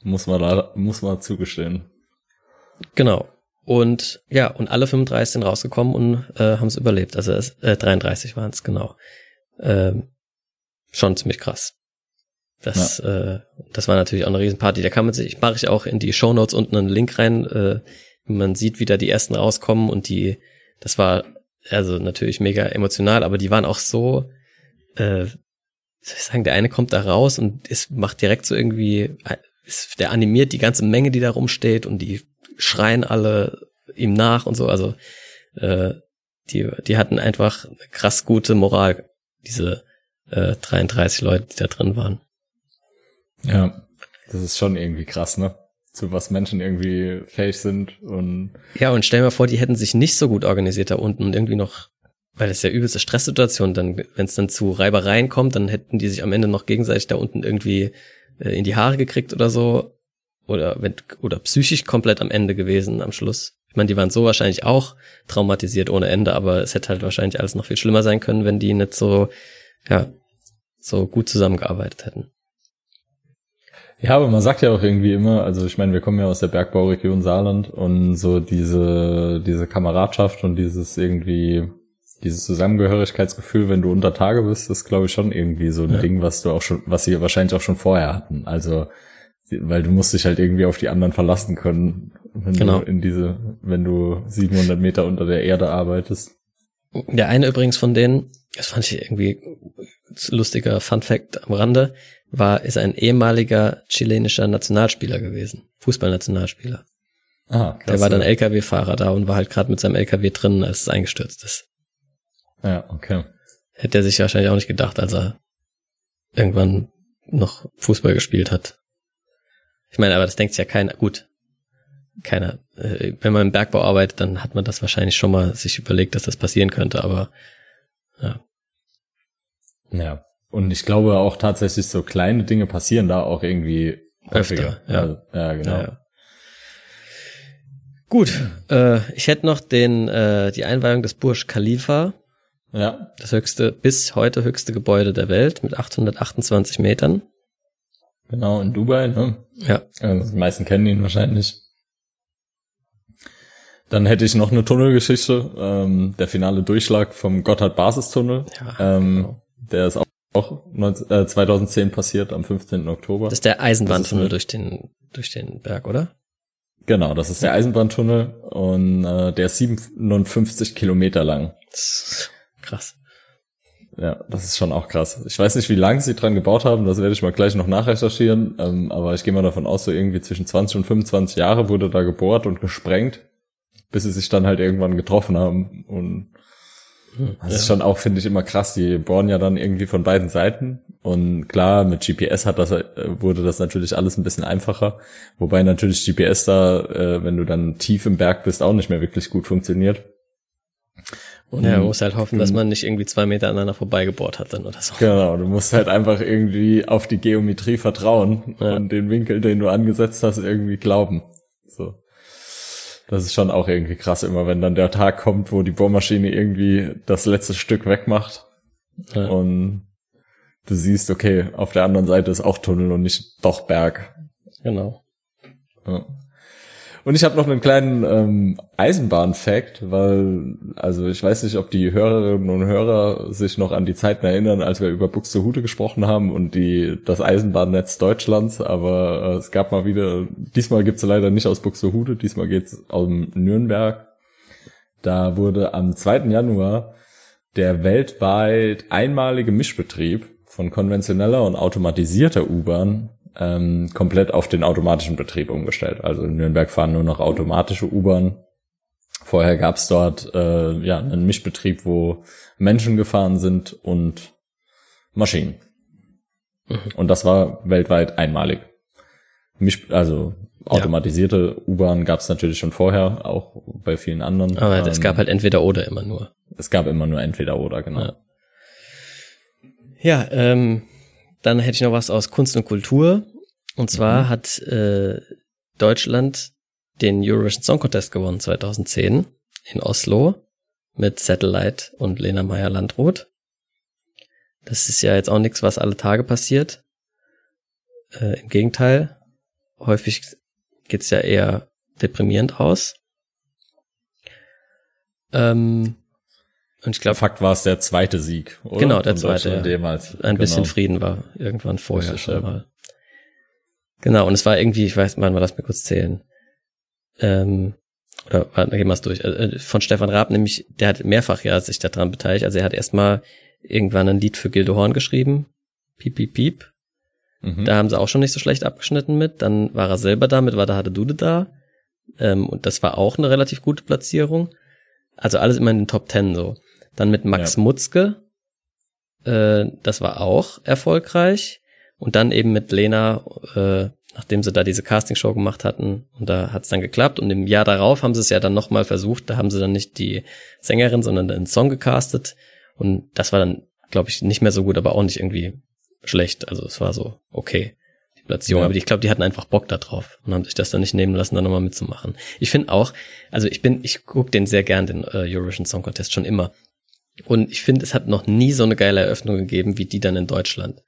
S2: Muss man da, muss man zugestehen.
S1: Genau. Und ja, und alle 35 sind rausgekommen und äh, haben es überlebt. Also äh, 33 waren es genau. Ähm, schon ziemlich krass. Das, ja. äh, das war natürlich auch eine Riesenparty. Da kann man sich, mache ich auch in die Show Notes unten einen Link rein. Äh, man sieht, wie da die ersten rauskommen und die, das war also natürlich mega emotional, aber die waren auch so äh, soll ich sagen, der eine kommt da raus und es macht direkt so irgendwie, der animiert die ganze Menge, die da rumsteht und die schreien alle ihm nach und so. Also äh, die, die hatten einfach krass gute Moral, diese äh, 33 Leute, die da drin waren.
S2: Ja, das ist schon irgendwie krass, ne? Zu was Menschen irgendwie fähig sind und.
S1: Ja, und stell mir vor, die hätten sich nicht so gut organisiert da unten und irgendwie noch, weil das ist ja übelste Stresssituation, dann, wenn es dann zu Reibereien kommt, dann hätten die sich am Ende noch gegenseitig da unten irgendwie äh, in die Haare gekriegt oder so. Oder wenn, oder psychisch komplett am Ende gewesen am Schluss. Ich meine, die waren so wahrscheinlich auch traumatisiert ohne Ende, aber es hätte halt wahrscheinlich alles noch viel schlimmer sein können, wenn die nicht so, ja, so gut zusammengearbeitet hätten.
S2: Ja, aber man sagt ja auch irgendwie immer, also ich meine, wir kommen ja aus der Bergbauregion Saarland und so diese, diese Kameradschaft und dieses irgendwie, dieses Zusammengehörigkeitsgefühl, wenn du unter Tage bist, ist glaube ich schon irgendwie so ein ja. Ding, was du auch schon, was sie wahrscheinlich auch schon vorher hatten. Also, weil du musst dich halt irgendwie auf die anderen verlassen können wenn genau. du in diese, wenn du 700 Meter unter der Erde arbeitest.
S1: Der eine übrigens von denen, das fand ich irgendwie lustiger Fun Fact am Rande, war, ist ein ehemaliger chilenischer Nationalspieler gewesen. Fußballnationalspieler. Ah, klasse. Der war dann LKW-Fahrer da und war halt gerade mit seinem LKW drin, als es eingestürzt ist.
S2: Ja, okay.
S1: Hätte er sich wahrscheinlich auch nicht gedacht, als er irgendwann noch Fußball gespielt hat. Ich meine, aber das denkt sich ja keiner. Gut, keiner, äh, wenn man im Bergbau arbeitet, dann hat man das wahrscheinlich schon mal sich überlegt, dass das passieren könnte, aber ja.
S2: Ja. Und ich glaube auch tatsächlich so kleine Dinge passieren da auch irgendwie
S1: häufiger.
S2: Ja, also, ja genau. Ja, ja.
S1: Gut, äh, ich hätte noch den äh, die Einweihung des Burj Khalifa.
S2: Ja.
S1: Das höchste, bis heute höchste Gebäude der Welt mit 828 Metern.
S2: Genau, in Dubai, ne?
S1: Ja.
S2: Also die meisten kennen ihn wahrscheinlich. Dann hätte ich noch eine Tunnelgeschichte, ähm, der finale Durchschlag vom Gotthard-Basistunnel. Ja, ähm, genau. Der ist auch, auch 19, äh, 2010 passiert, am 15. Oktober.
S1: Das ist der Eisenbahntunnel durch den, durch den Berg, oder?
S2: Genau, das ist der Eisenbahntunnel und äh, der ist 57 Kilometer lang.
S1: Krass.
S2: Ja, das ist schon auch krass. Ich weiß nicht, wie lange sie dran gebaut haben, das werde ich mal gleich noch nachrecherchieren, ähm, aber ich gehe mal davon aus, so irgendwie zwischen 20 und 25 Jahre wurde da gebohrt und gesprengt bis sie sich dann halt irgendwann getroffen haben. Und das ja. ist schon auch, finde ich, immer krass. Die bohren ja dann irgendwie von beiden Seiten. Und klar, mit GPS hat das, äh, wurde das natürlich alles ein bisschen einfacher. Wobei natürlich GPS da, äh, wenn du dann tief im Berg bist, auch nicht mehr wirklich gut funktioniert.
S1: Und ja, man muss halt hoffen, dass man nicht irgendwie zwei Meter aneinander vorbeigebohrt hat dann oder so.
S2: Genau, du musst halt einfach irgendwie auf die Geometrie vertrauen ja. und den Winkel, den du angesetzt hast, irgendwie glauben. Das ist schon auch irgendwie krass, immer wenn dann der Tag kommt, wo die Bohrmaschine irgendwie das letzte Stück wegmacht ja. und du siehst, okay, auf der anderen Seite ist auch Tunnel und nicht doch Berg.
S1: Genau.
S2: Ja. Und ich habe noch einen kleinen ähm, Eisenbahn-Fact, weil, also ich weiß nicht, ob die Hörerinnen und Hörer sich noch an die Zeiten erinnern, als wir über Buxtehude gesprochen haben und die das Eisenbahnnetz Deutschlands, aber äh, es gab mal wieder, diesmal gibt's leider nicht aus Buxtehude, diesmal geht's aus Nürnberg. Da wurde am 2. Januar der weltweit einmalige Mischbetrieb von konventioneller und automatisierter U-Bahn ähm, komplett auf den automatischen Betrieb umgestellt. Also in Nürnberg fahren nur noch automatische U-Bahn. Vorher gab es dort äh, ja einen Mischbetrieb, wo Menschen gefahren sind und Maschinen. Mhm. Und das war weltweit einmalig. Misch, also automatisierte ja. U-Bahn gab es natürlich schon vorher, auch bei vielen anderen.
S1: Aber ähm, es gab halt entweder oder immer nur.
S2: Es gab immer nur entweder oder, genau.
S1: Ja, ja ähm, dann hätte ich noch was aus Kunst und Kultur. Und zwar mhm. hat äh, Deutschland den Eurovision Song Contest gewonnen 2010 in Oslo mit Satellite und Lena Meyer-Landrut. Das ist ja jetzt auch nichts, was alle Tage passiert. Äh, Im Gegenteil, häufig geht's ja eher deprimierend aus. Ähm,
S2: und ich glaube, Fakt war es der zweite Sieg,
S1: oder? Genau, der zweite.
S2: Ja.
S1: Ein genau. bisschen Frieden war irgendwann vorher Richtig, schon mal. Genau, und es war irgendwie, ich weiß, mal, lass mir kurz zählen. Ähm, oder warte, gehen wir es durch. Äh, äh, von Stefan Raab, nämlich, der hat mehrfach ja sich daran beteiligt. Also er hat erstmal irgendwann ein Lied für Gildo Horn geschrieben. Piep, piep, piep. Mhm. Da haben sie auch schon nicht so schlecht abgeschnitten mit. Dann war er selber da, mit Wada hatte Dude da. Ähm, und das war auch eine relativ gute Platzierung. Also alles immer in den Top Ten so. Dann mit Max ja. Mutzke, äh, das war auch erfolgreich. Und dann eben mit Lena, äh, nachdem sie da diese Castingshow gemacht hatten und da hat es dann geklappt und im Jahr darauf haben sie es ja dann nochmal versucht, da haben sie dann nicht die Sängerin, sondern den Song gecastet und das war dann, glaube ich, nicht mehr so gut, aber auch nicht irgendwie schlecht, also es war so okay, die Platzierung, ja. aber ich glaube, die hatten einfach Bock da drauf und haben sich das dann nicht nehmen lassen, da nochmal mitzumachen. Ich finde auch, also ich bin, ich gucke den sehr gern, den äh, Eurovision Song Contest, schon immer und ich finde, es hat noch nie so eine geile Eröffnung gegeben wie die dann in Deutschland.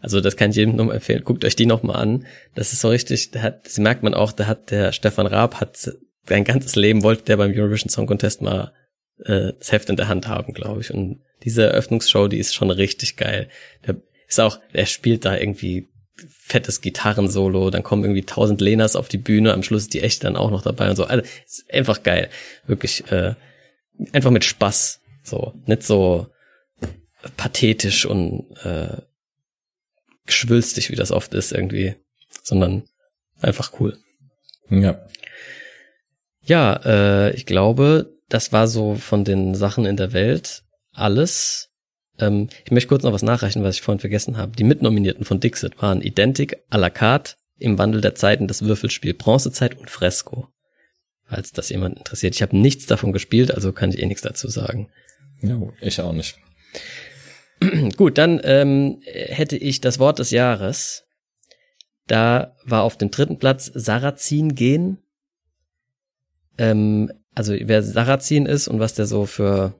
S1: Also das kann ich jedem nur empfehlen. Guckt euch die noch mal an. Das ist so richtig, da hat, das merkt man auch, da hat der Stefan Raab hat sein ganzes Leben wollte der beim Eurovision Song Contest mal äh, das Heft in der Hand haben, glaube ich. Und diese Eröffnungsshow, die ist schon richtig geil. Der ist auch, er spielt da irgendwie fettes Gitarrensolo, dann kommen irgendwie tausend Lenas auf die Bühne, am Schluss ist die echt dann auch noch dabei und so. Also ist einfach geil. Wirklich, äh, einfach mit Spaß. So, nicht so pathetisch und äh, geschwülstig, wie das oft ist irgendwie, sondern einfach cool.
S2: Ja.
S1: Ja, äh, ich glaube, das war so von den Sachen in der Welt alles. Ähm, ich möchte kurz noch was nachreichen, was ich vorhin vergessen habe. Die Mitnominierten von Dixit waren Identic, à la carte, im Wandel der Zeiten das Würfelspiel Bronzezeit und Fresco. Falls das jemand interessiert. Ich habe nichts davon gespielt, also kann ich eh nichts dazu sagen.
S2: Ja, ich auch nicht. *clears throat*
S1: Gut, dann ähm, hätte ich das Wort des Jahres. Da war auf dem dritten Platz Sarrazin gehen. Ähm, also wer Sarrazin ist und was der so für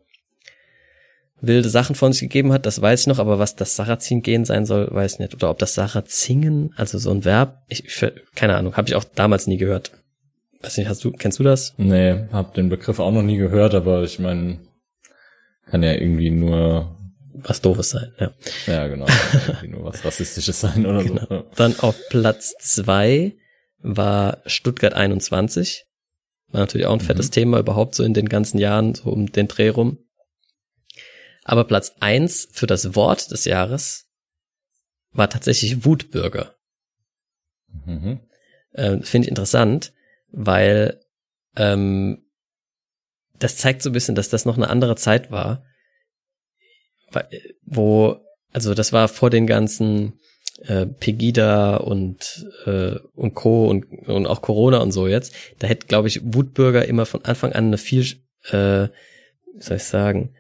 S1: wilde Sachen von sich gegeben hat, das weiß ich noch, aber was das Sarrazin gehen sein soll, weiß ich nicht. Oder ob das Sarrazingen, also so ein Verb, ich, ich keine Ahnung, habe ich auch damals nie gehört. Weiß nicht, hast du, kennst du das?
S2: Nee, hab den Begriff auch noch nie gehört, aber ich meine, kann ja irgendwie nur
S1: was Doofes sein, ja.
S2: Ja, genau. nur was Rassistisches sein oder genau. so.
S1: Dann auf Platz zwei war Stuttgart 21. War natürlich auch ein fettes mhm. Thema überhaupt so in den ganzen Jahren, so um den Dreh rum. Aber Platz eins für das Wort des Jahres war tatsächlich Wutbürger. Mhm. Äh, Finde ich interessant, weil ähm, das zeigt so ein bisschen, dass das noch eine andere Zeit war wo, also das war vor den ganzen äh, Pegida und äh, und Co. und und auch Corona und so jetzt. Da hätte, glaube ich, Wutbürger immer von Anfang an eine viel, äh, wie soll ich sagen,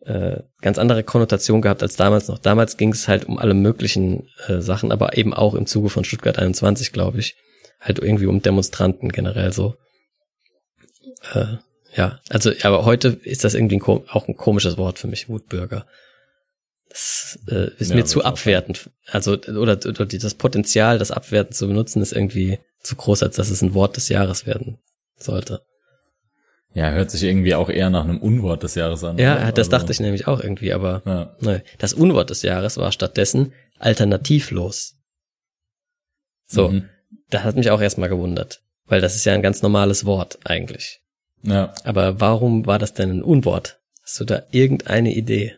S1: äh, ganz andere Konnotation gehabt als damals noch. Damals ging es halt um alle möglichen äh, Sachen, aber eben auch im Zuge von Stuttgart 21, glaube ich. Halt irgendwie um Demonstranten generell so. Äh, ja, also, aber heute ist das irgendwie ein, auch ein komisches Wort für mich, Wutbürger. Das äh, ist ja, mir zu abwertend. Also, oder, oder das Potenzial, das abwertend zu benutzen, ist irgendwie zu groß, als dass es ein Wort des Jahres werden sollte.
S2: Ja, hört sich irgendwie auch eher nach einem Unwort des Jahres an.
S1: Ja, oder? das also, dachte ich nämlich auch irgendwie, aber ja. ne, das Unwort des Jahres war stattdessen alternativlos. So, mhm. das hat mich auch erstmal gewundert, weil das ist ja ein ganz normales Wort eigentlich.
S2: Ja.
S1: Aber warum war das denn ein Unwort? Hast du da irgendeine Idee?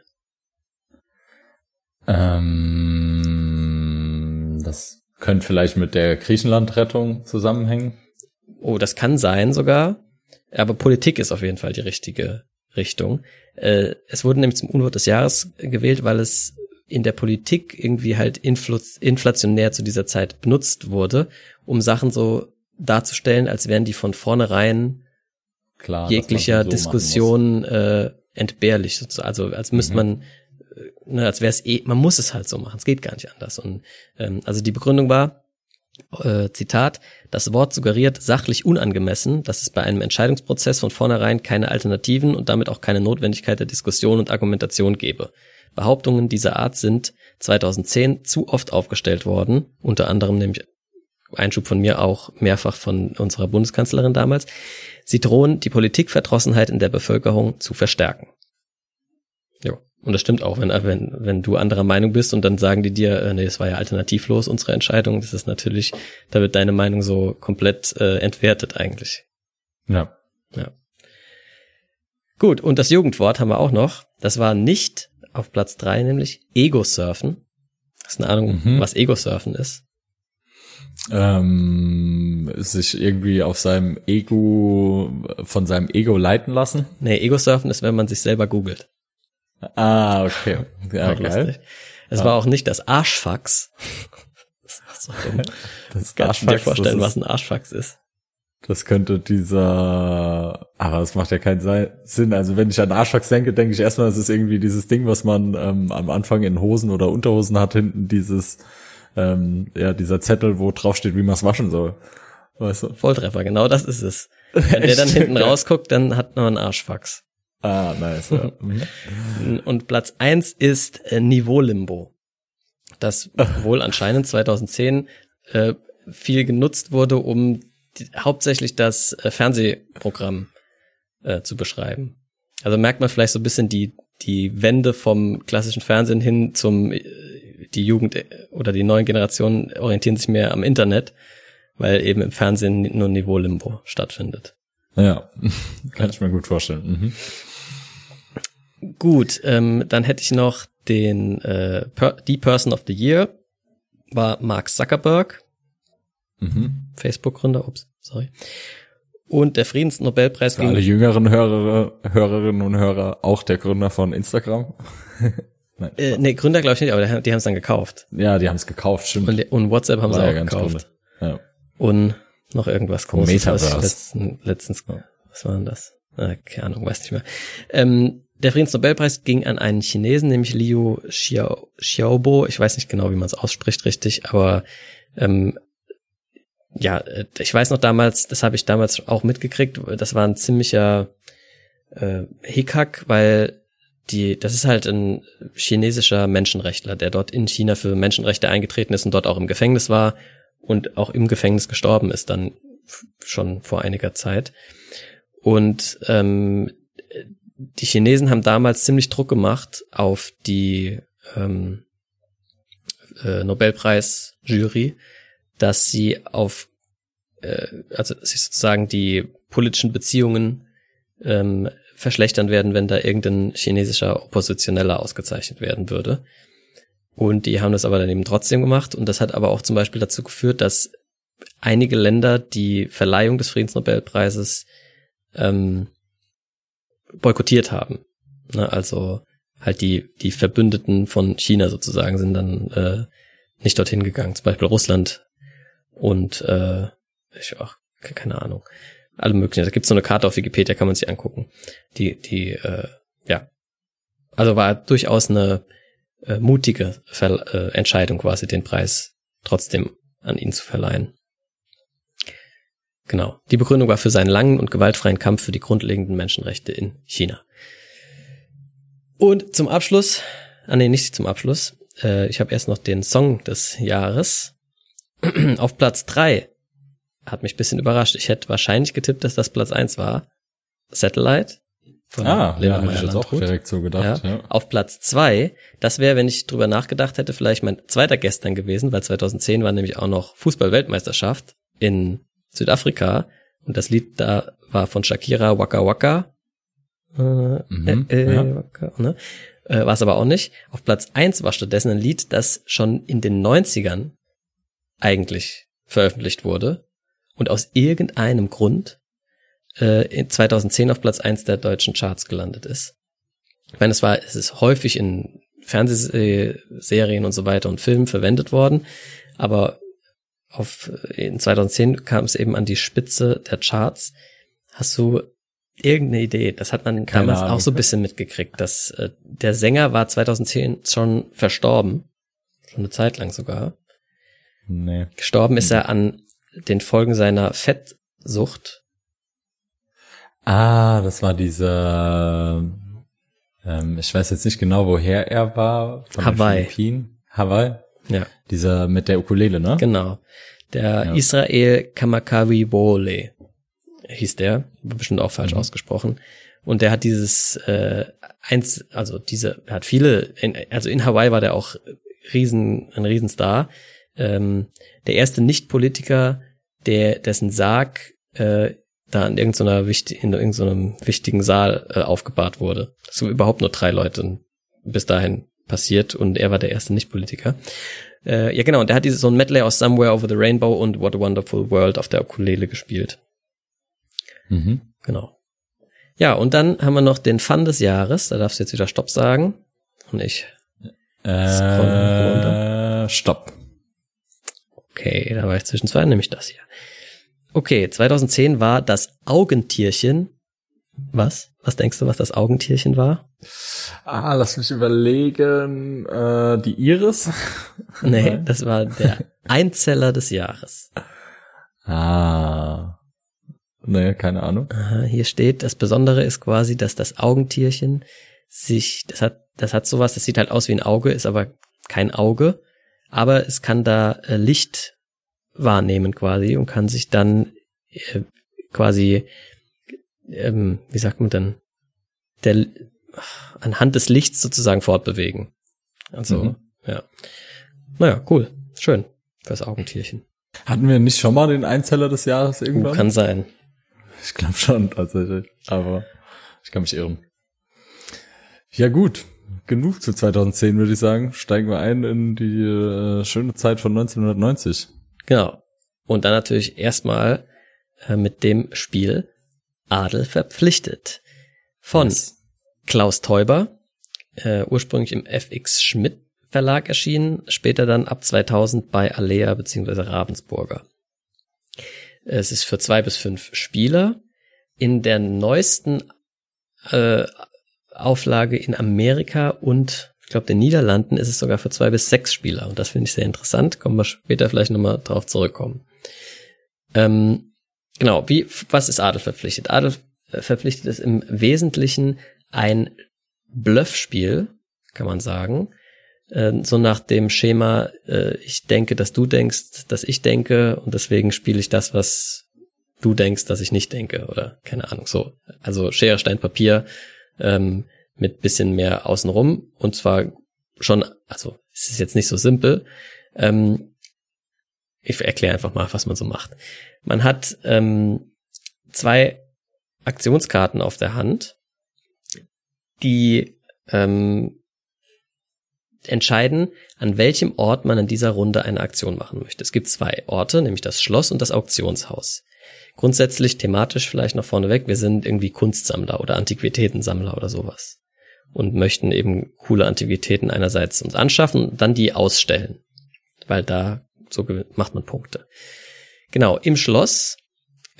S2: Ähm, das könnte vielleicht mit der Griechenland-Rettung zusammenhängen.
S1: Oh, das kann sein sogar. Aber Politik ist auf jeden Fall die richtige Richtung. Äh, es wurde nämlich zum Unwort des Jahres gewählt, weil es in der Politik irgendwie halt inflationär zu dieser Zeit benutzt wurde, um Sachen so darzustellen, als wären die von vornherein Klar, jeglicher so Diskussion äh, entbehrlich, sozusagen. also als müsste mhm. man ne, als wäre es eh, man muss es halt so machen, es geht gar nicht anders. Und ähm, also die Begründung war, äh, Zitat, das Wort suggeriert sachlich unangemessen, dass es bei einem Entscheidungsprozess von vornherein keine Alternativen und damit auch keine Notwendigkeit der Diskussion und Argumentation gebe. Behauptungen dieser Art sind 2010 zu oft aufgestellt worden, unter anderem nämlich Einschub von mir auch mehrfach von unserer Bundeskanzlerin damals. Sie drohen, die Politikverdrossenheit in der Bevölkerung zu verstärken. Und das stimmt auch, wenn, wenn, wenn du anderer Meinung bist und dann sagen die dir, äh, nee, es war ja alternativlos, unsere Entscheidung, das ist natürlich, da wird deine Meinung so komplett äh, entwertet eigentlich.
S2: Ja.
S1: Ja. Gut, und das Jugendwort haben wir auch noch. Das war nicht auf Platz drei, nämlich Ego-Surfen. Hast du eine Ahnung, mhm. was Ego-Surfen ist?
S2: Ähm, sich irgendwie auf seinem Ego, von seinem Ego leiten lassen?
S1: Nee, Ego-Surfen ist, wenn man sich selber googelt.
S2: Ah, okay. *laughs* Ja, geil.
S1: Es ah. war auch nicht das Arschfax. *laughs* Das war so dumm. *laughs* Das Kannst du dir vorstellen, was ein Arschfax ist?
S2: Das könnte dieser, aber das macht ja keinen Sinn. Also wenn ich an Arschfax denke, denke ich erstmal, das ist irgendwie dieses Ding, was man ähm, am Anfang in Hosen oder Unterhosen hat, hinten dieses, ähm, ja, dieser Zettel, wo drauf steht, wie man es waschen soll.
S1: Weißt du? Volltreffer, genau das ist es. *laughs* Wenn der dann hinten rausguckt, dann hat man einen Arschfax.
S2: Ah, nice. Ja. *laughs*
S1: Mhm. Und Platz eins ist äh, Niveau Limbo. Das *laughs* wohl anscheinend 2010 äh, viel genutzt wurde, um die, hauptsächlich das äh, Fernsehprogramm äh, zu beschreiben. Also merkt man vielleicht so ein bisschen die, die Wende vom klassischen Fernsehen hin zum, äh, die Jugend äh, oder die neuen Generationen orientieren sich mehr am Internet, weil eben im Fernsehen nur Niveau Limbo stattfindet.
S2: Ja, *laughs* kann ich mir gut vorstellen.
S1: Mhm. Gut, ähm, dann hätte ich noch den äh, per, die Person of the Year war Mark Zuckerberg, mhm. Facebook-Gründer, ups, sorry. Und der Friedensnobelpreis
S2: Für alle jüngeren Hörer, Hörerinnen und Hörer auch der Gründer von Instagram. *laughs*
S1: Nein. Äh, nee, Gründer glaube ich nicht, aber die haben es dann gekauft.
S2: Ja, die haben es gekauft, stimmt.
S1: Und, und WhatsApp haben sie auch gekauft. Ja. Und noch irgendwas großes. Metaverse. Letztens, letztens, was war denn das? Äh, keine Ahnung, weiß nicht mehr. Ähm, der Friedensnobelpreis ging an einen Chinesen, nämlich Liu Xiao, Xiaobo. Ich weiß nicht genau, wie man es ausspricht richtig, aber ähm, ja, äh, ich weiß noch damals, das habe ich damals auch mitgekriegt, das war ein ziemlicher äh, Hickhack, weil die, das ist halt ein chinesischer Menschenrechtler, der dort in China für Menschenrechte eingetreten ist und dort auch im Gefängnis war und auch im Gefängnis gestorben ist dann schon vor einiger Zeit. Und ähm, die Chinesen haben damals ziemlich Druck gemacht auf die ähm, äh, Nobelpreis-Jury, dass sie auf, äh, also sich sozusagen die politischen Beziehungen ähm, verschlechtern werden, wenn da irgendein chinesischer Oppositioneller ausgezeichnet werden würde. Und die haben das aber dann eben trotzdem gemacht. Und das hat aber auch zum Beispiel dazu geführt, dass einige Länder die Verleihung des Friedensnobelpreises ähm, boykottiert haben. Ne, also halt die, die Verbündeten von China sozusagen sind dann äh, nicht dorthin gegangen. Zum Beispiel Russland und äh, ich auch, keine Ahnung. Alle möglichen. Da gibt so eine Karte auf Wikipedia, kann man sich angucken. Die, die, äh, ja. Also war durchaus eine äh, mutige Ver äh, Entscheidung, quasi den Preis trotzdem an ihn zu verleihen. Genau. Die Begründung war für seinen langen und gewaltfreien Kampf für die grundlegenden Menschenrechte in China. Und zum Abschluss, ah nee, nicht zum Abschluss, äh, ich habe erst noch den Song des Jahres. *clears throat* Auf Platz drei hat mich bisschen überrascht. Ich hätte wahrscheinlich getippt, dass das Platz eins war. Satellite.
S2: Von ah, Lena ja, ich jetzt auch direkt so gedacht. Ja.
S1: Ja. Auf Platz zwei, das wäre, wenn ich drüber nachgedacht hätte, vielleicht mein zweiter gestern gewesen, weil 2010 war nämlich auch noch Fußball-Weltmeisterschaft in Südafrika und das Lied da war von Shakira Waka Waka. Äh, mhm, äh, äh, ja. Waka, ne? äh, war es aber auch nicht. Auf Platz eins war stattdessen ein Lied, das schon in den 90ern eigentlich veröffentlicht wurde und aus irgendeinem Grund äh, in 2010 auf Platz eins der deutschen Charts gelandet ist. Ich meine, es war, es ist häufig in Fernsehserien und so weiter und Filmen verwendet worden, aber auf, in 2010 kam es eben an die Spitze der Charts. Hast du irgendeine Idee? Das hat man Keine damals Ahnung. auch so ein bisschen mitgekriegt, dass äh, der Sänger war 2010 schon verstorben. Schon eine Zeit lang sogar.
S2: Nee.
S1: Gestorben ist er an den Folgen seiner Fettsucht.
S2: Ah, das war dieser, ähm, ich weiß jetzt nicht genau, woher er war.
S1: Von Hawaii.
S2: Hawaii?
S1: Ja.
S2: Dieser mit der Ukulele, ne?
S1: Genau. Der ja. Israel Kamakawi Bole hieß der, bestimmt auch falsch mhm. ausgesprochen. Und der hat dieses äh, eins, also diese, er hat viele, in, also in Hawaii war der auch riesen, ein Riesenstar. Ähm, der erste Nicht-Politiker, der dessen Sarg äh, da in irgendeiner wichtig, in irgendeinem wichtigen Saal äh, aufgebahrt wurde. Das sind überhaupt nur drei Leute bis dahin passiert und er war der erste Nicht-Politiker. Äh, ja, genau, und der hat dieses, so ein Medley aus Somewhere Over the Rainbow und What a Wonderful World auf der Ukulele gespielt. Mhm. Genau. Ja, und dann haben wir noch den Fun des Jahres. Da darfst du jetzt wieder Stopp sagen. Und ich
S2: äh, Stopp.
S1: Okay, da war ich zwischen zwei, nämlich das hier. Okay, 2010 war das Augentierchen. Was? Was denkst du, was das Augentierchen war?
S2: Ah, lass mich überlegen. Äh, die Iris? *laughs*
S1: nee, *laughs* das war der Einzeller des Jahres.
S2: Ah. Nee, keine Ahnung.
S1: Aha, hier steht, das Besondere ist quasi, dass das Augentierchen sich, das hat, das hat sowas, das sieht halt aus wie ein Auge, ist aber kein Auge, aber es kann da äh, Licht wahrnehmen quasi und kann sich dann äh, quasi, ähm, wie sagt man denn, der, anhand des Lichts sozusagen fortbewegen. Also, mhm. ja. Naja, cool. Schön. Fürs Augentierchen.
S2: Hatten wir nicht schon mal den Einzeller des Jahres irgendwann?
S1: Uh, kann sein.
S2: Ich glaube schon, tatsächlich. Aber ich kann mich irren. Ja gut, genug zu 2010 würde ich sagen. Steigen wir ein in die äh, schöne Zeit von 1990.
S1: Genau. Und dann natürlich erstmal äh, mit dem Spiel Adel verpflichtet. Von yes. Klaus Teuber, äh, ursprünglich im FX Schmidt Verlag erschienen, später dann ab 2000 bei Alea bzw. Ravensburger. Es ist für zwei bis fünf Spieler. In der neuesten äh, Auflage in Amerika und ich glaube den Niederlanden ist es sogar für zwei bis sechs Spieler und das finde ich sehr interessant. Kommen wir später vielleicht nochmal drauf zurückkommen. Ähm, genau, wie was ist Adel verpflichtet? Adel verpflichtet ist im Wesentlichen ein Bluffspiel, kann man sagen. Äh, so nach dem Schema, äh, ich denke, dass du denkst, dass ich denke und deswegen spiele ich das, was du denkst, dass ich nicht denke oder keine Ahnung so. Also Schere, Stein, Papier ähm, mit bisschen mehr außenrum und zwar schon, also es ist jetzt nicht so simpel. Ähm, ich erkläre einfach mal, was man so macht. Man hat ähm, zwei Aktionskarten auf der Hand, die ähm, entscheiden, an welchem Ort man in dieser Runde eine Aktion machen möchte. Es gibt zwei Orte, nämlich das Schloss und das Auktionshaus. Grundsätzlich thematisch vielleicht noch vorneweg, wir sind irgendwie Kunstsammler oder Antiquitätensammler oder sowas und möchten eben coole Antiquitäten einerseits uns anschaffen dann die ausstellen, weil da so macht man Punkte. Genau, im Schloss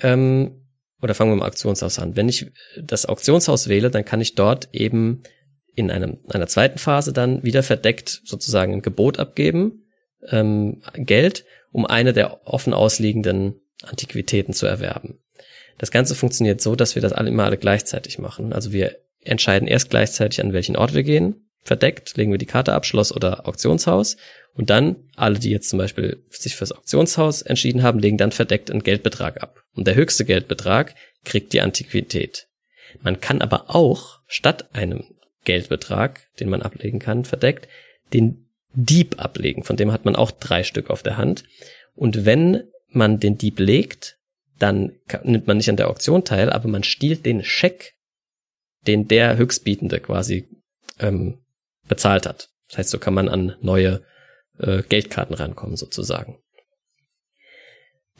S1: ähm, oder fangen wir im Auktionshaus an. Wenn ich das Auktionshaus wähle, dann kann ich dort eben in einem, einer zweiten Phase dann wieder verdeckt sozusagen ein Gebot abgeben, ähm, Geld, um eine der offen ausliegenden Antiquitäten zu erwerben. Das Ganze funktioniert so, dass wir das alle immer alle gleichzeitig machen. Also wir entscheiden erst gleichzeitig, an welchen Ort wir gehen. Verdeckt legen wir die Karte ab, Schloss oder Auktionshaus. Und dann alle, die jetzt zum Beispiel sich fürs Auktionshaus entschieden haben, legen dann verdeckt einen Geldbetrag ab. Und der höchste Geldbetrag kriegt die Antiquität. Man kann aber auch statt einem Geldbetrag, den man ablegen kann, verdeckt, den Dieb ablegen. Von dem hat man auch drei Stück auf der Hand. Und wenn man den Dieb legt, dann nimmt man nicht an der Auktion teil, aber man stiehlt den Scheck, den der Höchstbietende quasi ähm, bezahlt hat. Das heißt, so kann man an neue äh, Geldkarten rankommen sozusagen.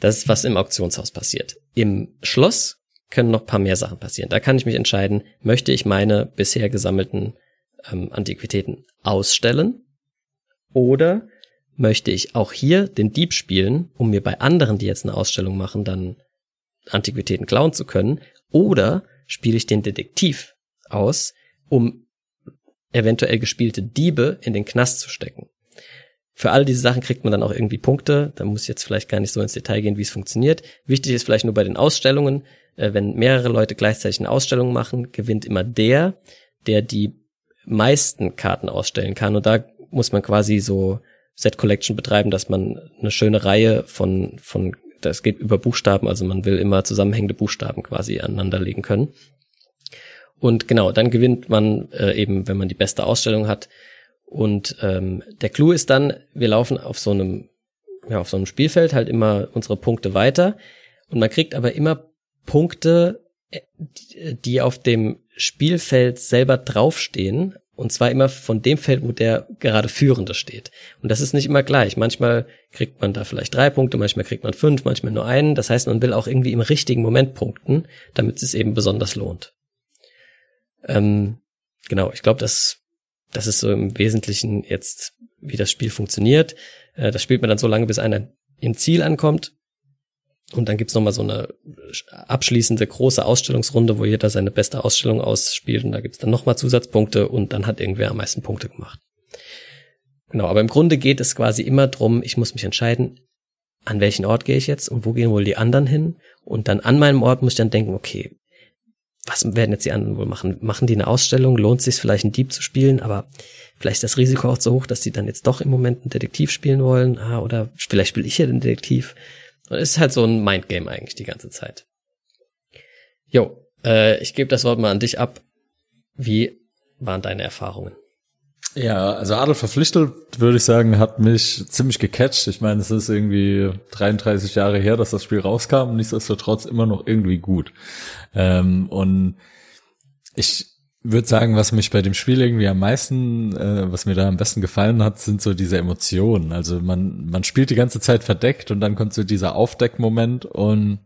S1: Das ist, was im Auktionshaus passiert. Im Schloss können noch paar mehr Sachen passieren. Da kann ich mich entscheiden, möchte ich meine bisher gesammelten ähm, Antiquitäten ausstellen oder möchte ich auch hier den Dieb spielen, um mir bei anderen, die jetzt eine Ausstellung machen, dann Antiquitäten klauen zu können, oder spiele ich den Detektiv aus, um eventuell gespielte Diebe in den Knast zu stecken. Für all diese Sachen kriegt man dann auch irgendwie Punkte. Da muss ich jetzt vielleicht gar nicht so ins Detail gehen, wie es funktioniert. Wichtig ist vielleicht nur bei den Ausstellungen, äh, wenn mehrere Leute gleichzeitig eine Ausstellung machen, gewinnt immer der, der die meisten Karten ausstellen kann. Und da muss man quasi so Set Collection betreiben, dass man eine schöne Reihe von, von, das geht über Buchstaben, also man will immer zusammenhängende Buchstaben quasi aneinanderlegen können. Und genau, dann gewinnt man äh, eben, wenn man die beste Ausstellung hat. Und ähm, der Clou ist dann, wir laufen auf so einem, ja, auf so einem Spielfeld halt immer unsere Punkte weiter. Und man kriegt aber immer Punkte, äh, die auf dem Spielfeld selber draufstehen Und zwar immer von dem Feld, wo der gerade Führende steht. Und das ist nicht immer gleich. Manchmal kriegt man da vielleicht drei Punkte, manchmal kriegt man fünf, manchmal nur einen. Das heißt, man will auch irgendwie im richtigen Moment punkten, damit es eben besonders lohnt. Ähm, genau, ich glaube, das, das ist so im Wesentlichen jetzt, wie das Spiel funktioniert. Äh, das spielt man dann so lange, bis einer im Ziel ankommt. Und dann gibt's noch mal so eine abschließende große Ausstellungsrunde, wo jeder seine beste Ausstellung ausspielt. Und da gibt's dann noch mal Zusatzpunkte und dann hat irgendwer am meisten Punkte gemacht. Genau, aber im Grunde geht es quasi immer drum, ich muss mich entscheiden, an welchen Ort gehe ich jetzt und wo gehen wohl die anderen hin. Und dann an meinem Ort muss ich dann denken, okay, was werden jetzt die anderen wohl machen? Machen die eine Ausstellung? Lohnt es sich vielleicht einen Dieb zu spielen? Aber vielleicht ist das Risiko auch so hoch, dass die dann jetzt doch im Moment einen Detektiv spielen wollen. Ah, oder vielleicht spiele ich ja den Detektiv. Und es ist halt so ein Mindgame eigentlich die ganze Zeit. Jo, äh, ich gebe das Wort mal an dich ab. Wie waren deine Erfahrungen?
S2: Ja, also Adel verpflichtet, würde ich sagen, hat mich ziemlich gecatcht. Ich meine, es ist irgendwie 33 Jahre her, dass das Spiel rauskam und nichtsdestotrotz immer noch irgendwie gut. Ähm, und ich würde sagen, was mich bei dem Spiel irgendwie am meisten, äh, was mir da am besten gefallen hat, sind so diese Emotionen. Also man, man spielt die ganze Zeit verdeckt und dann kommt so dieser Aufdeckmoment und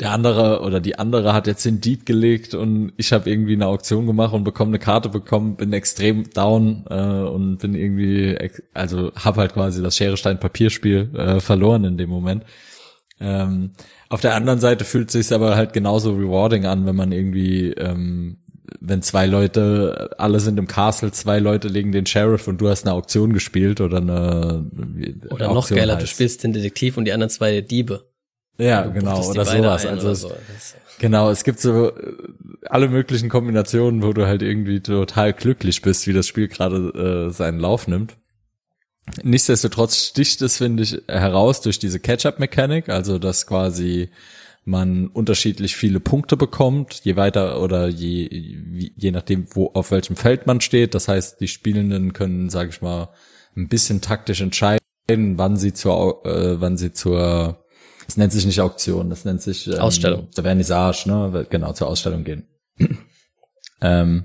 S2: der andere oder die andere hat jetzt den Dieb gelegt und ich habe irgendwie eine Auktion gemacht und bekomme eine Karte bekommen, bin extrem down äh, und bin irgendwie, also habe halt quasi das Schere Stein Papierspiel äh, verloren in dem Moment. Ähm, auf der anderen Seite fühlt es sich aber halt genauso rewarding an, wenn man irgendwie, ähm, wenn zwei Leute, alle sind im Castle, zwei Leute legen den Sheriff und du hast eine Auktion gespielt oder eine
S1: oder Auktion noch geiler, heißt. du spielst den Detektiv und die anderen zwei Diebe.
S2: Ja, genau, oder sowas. Also, so. genau, es gibt so äh, alle möglichen Kombinationen, wo du halt irgendwie total glücklich bist, wie das Spiel gerade äh, seinen Lauf nimmt. Nichtsdestotrotz sticht es, finde ich, heraus durch diese Catch-up-Mechanik, also dass quasi man unterschiedlich viele Punkte bekommt, je weiter oder je, je nachdem, wo auf welchem Feld man steht. Das heißt, die Spielenden können, sage ich mal, ein bisschen taktisch entscheiden, wann sie zur, äh, wann sie zur das nennt sich nicht Auktion, das nennt sich
S1: ähm, Ausstellung.
S2: Der Vernissage, ne? Genau, zur Ausstellung gehen. *clears throat* ähm,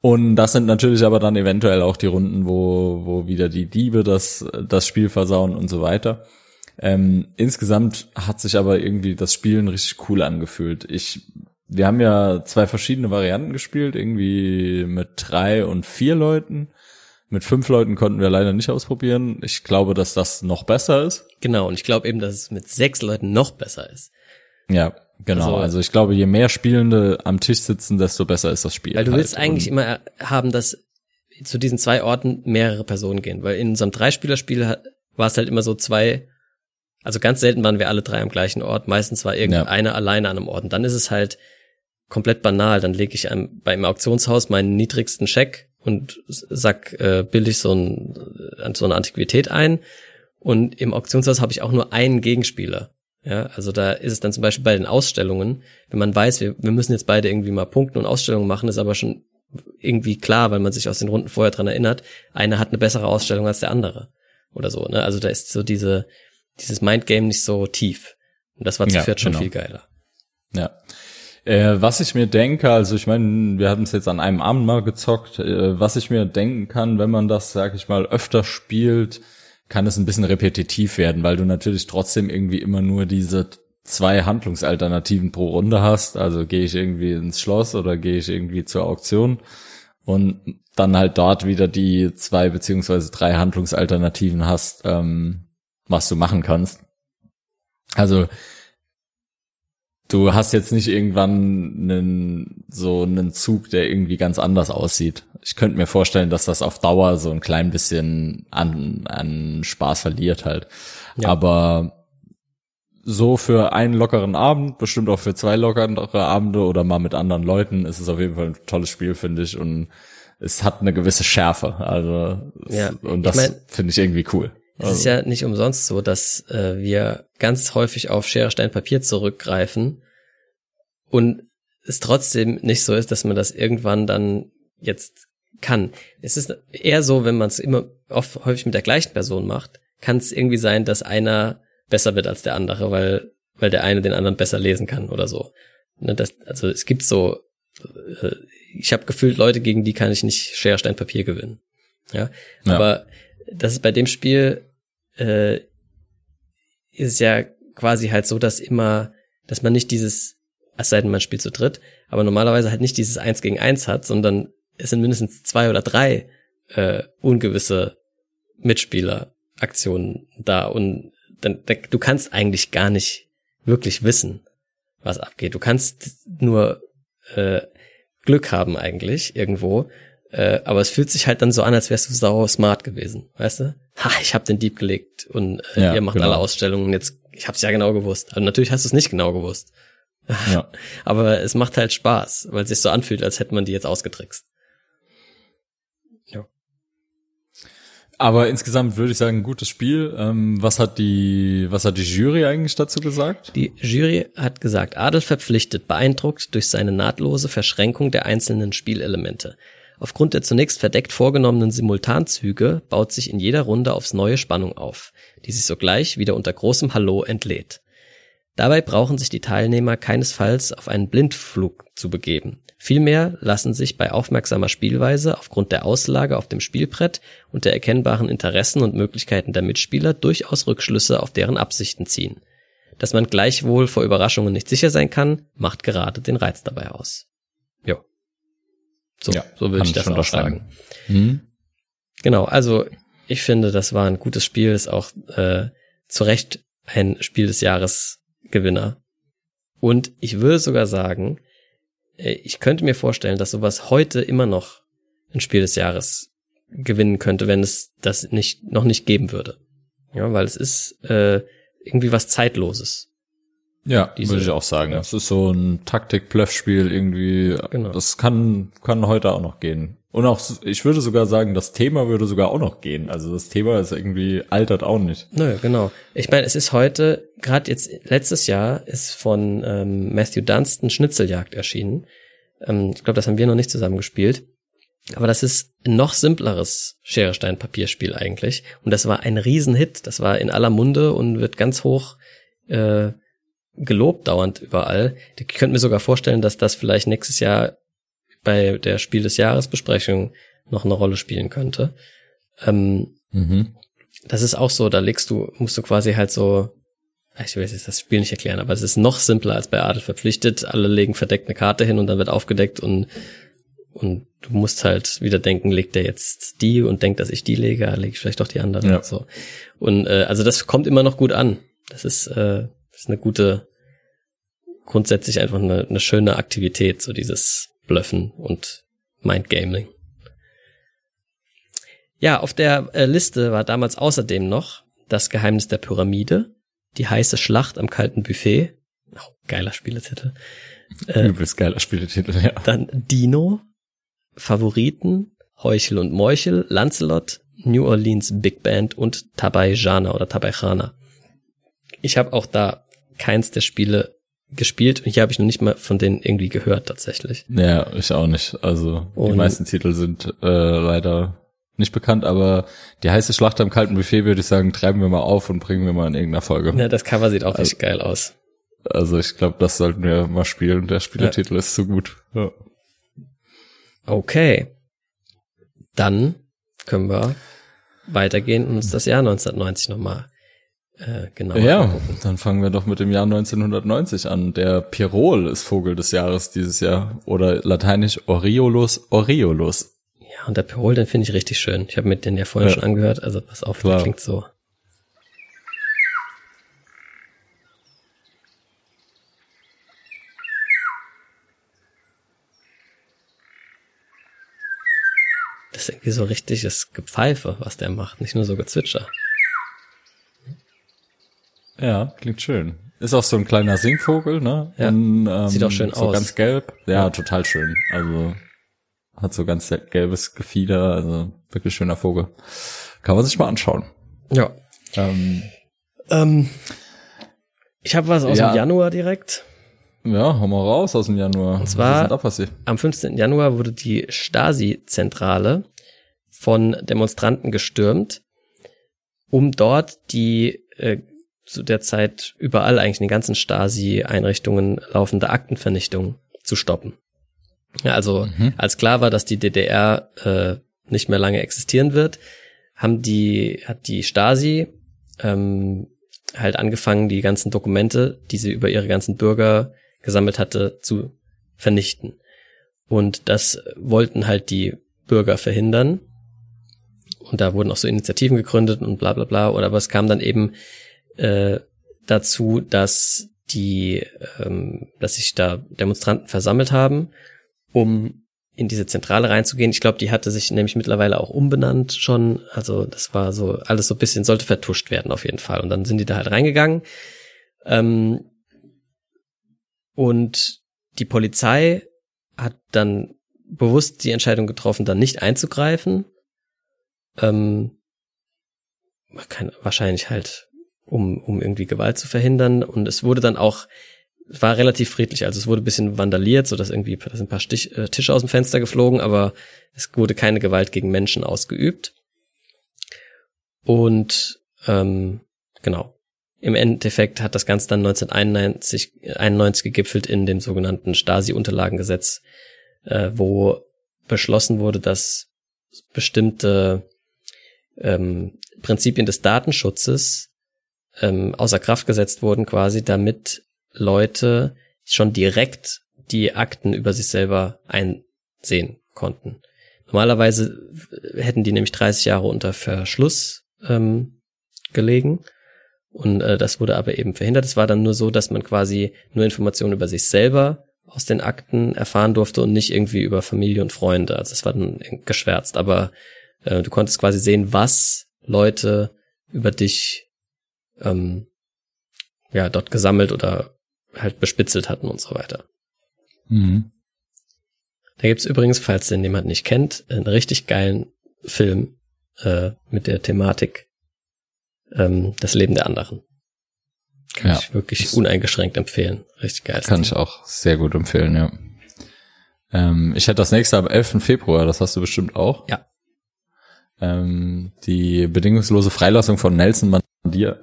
S2: und das sind natürlich aber dann eventuell auch die Runden, wo, wo wieder die Diebe das, das Spiel versauen und so weiter. Ähm, insgesamt hat sich aber irgendwie das Spielen richtig cool angefühlt. Ich, wir haben ja zwei verschiedene Varianten gespielt, irgendwie mit drei und vier Leuten. Mit fünf Leuten konnten wir leider nicht ausprobieren. Ich glaube, dass das noch besser ist.
S1: Genau, und ich glaube eben, dass es mit sechs Leuten noch besser ist.
S2: Ja, genau. Also, also ich glaube, je mehr Spielende am Tisch sitzen, desto besser ist das Spiel.
S1: Weil du halt. willst eigentlich immer haben, dass zu diesen zwei Orten mehrere Personen gehen. Weil in unserem Dreispielerspiel war es halt immer so zwei, also ganz selten waren wir alle drei am gleichen Ort. Meistens war irgendeiner ja. alleine an einem Ort. Und dann ist es halt komplett banal. Dann lege ich einem, beim Auktionshaus meinen niedrigsten Scheck und sag äh, billig so, ein, äh, so eine Antiquität ein. Und im Auktionshaus habe ich auch nur einen Gegenspieler. Ja, also da ist es dann zum Beispiel bei den Ausstellungen, wenn man weiß, wir, wir müssen jetzt beide irgendwie mal punkten und Ausstellungen machen, ist aber schon irgendwie klar, weil man sich aus den Runden vorher dran erinnert, einer hat eine bessere Ausstellung als der andere. Oder so, ne? Also da ist so diese, dieses Mindgame nicht so tief. Und das war zu ja, viert schon genau. viel geiler.
S2: Ja. Äh, was ich mir denke, also ich meine, wir hatten es jetzt an einem Abend mal gezockt, äh, was ich mir denken kann, wenn man das, sag ich mal, öfter spielt, kann es ein bisschen repetitiv werden, weil du natürlich trotzdem irgendwie immer nur diese zwei Handlungsalternativen pro Runde hast. Also gehe ich irgendwie ins Schloss oder gehe ich irgendwie zur Auktion und dann halt dort wieder die zwei beziehungsweise drei Handlungsalternativen hast, ähm, was du machen kannst. Also du hast jetzt nicht irgendwann einen, so einen Zug, der irgendwie ganz anders aussieht. Ich könnte mir vorstellen, dass das auf Dauer so ein klein bisschen an, an Spaß verliert halt. Ja. Aber so für einen lockeren Abend, bestimmt auch für zwei lockere Abende oder mal mit anderen Leuten, ist es auf jeden Fall ein tolles Spiel, finde ich. Und es hat eine gewisse Schärfe. Also, ja. und das finde ich irgendwie cool.
S1: Es also. ist ja nicht umsonst so, dass äh, wir ganz häufig auf Schere, Stein, Papier zurückgreifen und es trotzdem nicht so ist, dass man das irgendwann dann jetzt kann. Es ist eher so, wenn man es immer oft häufig mit der gleichen Person macht, kann es irgendwie sein, dass einer besser wird als der andere, weil weil der eine den anderen besser lesen kann oder so. Ne, das, also es gibt so äh, ich habe gefühlt Leute, gegen die kann ich nicht Schere, Stein, Papier gewinnen. Ja, ja. aber das ist bei dem Spiel äh, ist ja quasi halt so, dass immer, dass man nicht dieses, es sei denn, man spielt zu dritt, aber normalerweise halt nicht dieses Eins gegen Eins hat, sondern es sind mindestens zwei oder drei äh, ungewisse Mitspieleraktionen da und dann, du kannst eigentlich gar nicht wirklich wissen, was abgeht. Du kannst nur äh, Glück haben eigentlich irgendwo, äh, aber es fühlt sich halt dann so an, als wärst du sau smart gewesen, weißt du? Ha, ich habe den Dieb gelegt und äh, ja, ihr macht genau. alle Ausstellungen. Jetzt, ich habe es ja genau gewusst. Also natürlich hast du es nicht genau gewusst. *laughs* Ja. aber es macht halt Spaß, weil es sich so anfühlt, als hätte man die jetzt ausgetrickst.
S2: Aber insgesamt würde ich sagen, gutes Spiel. Ähm, was hat die, was hat die Jury eigentlich dazu gesagt?
S1: Die Jury hat gesagt, Adel verpflichtet, beeindruckt durch seine nahtlose Verschränkung der einzelnen Spielelemente. Aufgrund der zunächst verdeckt vorgenommenen Simultanzüge baut sich in jeder Runde aufs neue Spannung auf, die sich sogleich wieder unter großem Hallo entlädt. Dabei brauchen sich die Teilnehmer keinesfalls auf einen Blindflug zu begeben. Vielmehr lassen sich bei aufmerksamer Spielweise aufgrund der Auslage auf dem Spielbrett und der erkennbaren Interessen und Möglichkeiten der Mitspieler durchaus Rückschlüsse auf deren Absichten ziehen. Dass man gleichwohl vor Überraschungen nicht sicher sein kann, macht gerade den Reiz dabei aus. So, ja, so würde ich das auch sagen. Hm? Genau, also ich finde, das war ein gutes Spiel, ist auch äh, zu Recht ein Spiel des Jahres Gewinner. Und ich würde sogar sagen, äh, ich könnte mir vorstellen, dass sowas heute immer noch ein Spiel des Jahres gewinnen könnte, wenn es das nicht noch nicht geben würde. Ja, weil es ist äh, irgendwie was zeitloses.
S2: Ja, Diese, würde ich auch sagen. Ja. Es ist so ein Taktik-Bluff-Spiel irgendwie. Genau. Das kann kann heute auch noch gehen. Und auch, ich würde sogar sagen, das Thema würde sogar auch noch gehen. Also das Thema ist irgendwie altert auch nicht.
S1: Nö, genau. Ich meine, es ist heute, gerade jetzt letztes Jahr ist von ähm, Matthew Dunstan Schnitzeljagd erschienen. Ähm, ich glaube, das haben wir noch nicht zusammen gespielt. Aber das ist ein noch simpleres Schere, Stein, Papierspiel eigentlich. Und das war ein Riesenhit. Das war in aller Munde und wird ganz hoch äh, gelobt dauernd überall. Ich könnte mir sogar vorstellen, dass das vielleicht nächstes Jahr bei der Spiel des Jahres Besprechung noch eine Rolle spielen könnte. Ähm, mhm. Das ist auch so, da legst du, musst du quasi halt so, ich will jetzt das Spiel nicht erklären, aber es ist noch simpler als bei Adel verpflichtet. Alle legen verdeckt eine Karte hin und dann wird aufgedeckt und und du musst halt wieder denken, legt der jetzt die und denkt, dass ich die lege, lege ich vielleicht doch die andere. Ja. So. Und äh, also das kommt immer noch gut an. Das ist, äh, ist eine gute, grundsätzlich einfach eine, eine schöne Aktivität, so dieses Blöffen und Mindgaming. Ja, auf der äh, Liste war damals außerdem noch das Geheimnis der Pyramide, die heiße Schlacht am kalten Buffet. Oh, geiler Spieletitel.
S2: Äh, Übelst geiler Spieletitel, ja.
S1: Dann Dino, Favoriten, Heuchel und Meuchel, Lancelot, New Orleans Big Band und Tabaijana oder Tabaijana. Ich habe auch da keins der Spiele gespielt und hier habe ich noch nicht mal von denen irgendwie gehört tatsächlich.
S2: Ja, ich auch nicht. Also und die meisten Titel sind äh, leider nicht bekannt, aber die heiße Schlacht am kalten Buffet würde ich sagen, treiben wir mal auf und bringen wir mal in irgendeiner Folge.
S1: Ja, das Cover sieht auch also, echt geil aus.
S2: Also ich glaube, das sollten wir mal spielen. Der Spielertitel ja. ist zu gut. Ja.
S1: Okay. Dann können wir weitergehen und uns das Jahr 1990 nochmal
S2: äh, genau. Ja, dann fangen wir doch mit dem Jahr 1990 an. Der Pirol ist Vogel des Jahres dieses Jahr oder lateinisch Oriolus Oriolus.
S1: Ja, und der Pirol, den finde ich richtig schön. Ich habe mir den ja vorhin ja. schon angehört, also pass auf, Klar. der klingt so. Das ist irgendwie so richtiges Gepfeife, was der macht, nicht nur so Gezwitscher.
S2: Ja, klingt schön. Ist auch so ein kleiner Singvogel, ne?
S1: Ja. Und, ähm, Sieht auch schön
S2: so
S1: aus.
S2: ganz gelb. Ja, ja, total schön. Also hat so ganz gelbes Gefieder, also wirklich schöner Vogel. Kann man sich mal anschauen.
S1: Ja. Ähm, ähm, ich habe was aus ja. dem Januar direkt.
S2: Ja, hau mal raus aus dem Januar.
S1: Und zwar am 15. Januar wurde die Stasi-Zentrale von Demonstranten gestürmt, um dort die äh, zu der Zeit überall eigentlich in den ganzen Stasi-Einrichtungen laufende Aktenvernichtung zu stoppen. Also mhm. als klar war, dass die DDR äh, nicht mehr lange existieren wird, haben die, hat die Stasi ähm, halt angefangen, die ganzen Dokumente, die sie über ihre ganzen Bürger gesammelt hatte, zu vernichten. Und das wollten halt die Bürger verhindern. Und da wurden auch so Initiativen gegründet und bla bla bla. Oder aber es kam dann eben äh, dazu, dass die, ähm, dass sich da Demonstranten versammelt haben, um in diese Zentrale reinzugehen. Ich glaube, die hatte sich nämlich mittlerweile auch umbenannt schon. Also das war so alles so ein bisschen, sollte vertuscht werden auf jeden Fall. Und dann sind die da halt reingegangen. Ähm, und die Polizei hat dann bewusst die Entscheidung getroffen, dann nicht einzugreifen. Ähm, wahrscheinlich halt, um, um irgendwie Gewalt zu verhindern. Und es wurde dann auch war relativ friedlich. Also es wurde ein bisschen vandaliert, so dass irgendwie da sind ein paar Stich, äh, Tische aus dem Fenster geflogen, aber es wurde keine Gewalt gegen Menschen ausgeübt. Und ähm, genau. Im Endeffekt hat das Ganze dann 1991 91 gegipfelt in dem sogenannten Stasi-Unterlagengesetz, äh, wo beschlossen wurde, dass bestimmte ähm, Prinzipien des Datenschutzes ähm, außer Kraft gesetzt wurden, quasi damit Leute schon direkt die Akten über sich selber einsehen konnten. Normalerweise hätten die nämlich 30 Jahre unter Verschluss ähm, gelegen. Und äh, das wurde aber eben verhindert. Es war dann nur so, dass man quasi nur Informationen über sich selber aus den Akten erfahren durfte und nicht irgendwie über Familie und Freunde. Also es war dann geschwärzt. Aber äh, du konntest quasi sehen, was Leute über dich ähm, ja dort gesammelt oder halt bespitzelt hatten und so weiter. Mhm. Da gibt's übrigens, falls den jemand nicht kennt, einen richtig geilen Film äh, mit der Thematik ähm, Das Leben der anderen. Kann ja, ich wirklich uneingeschränkt empfehlen. Richtig geil.
S2: Kann Ding. ich auch sehr gut empfehlen, ja. Ähm, ich hätte das nächste am 11. Februar, das hast du bestimmt auch.
S1: Ja.
S2: Ähm, die bedingungslose Freilassung von Nelson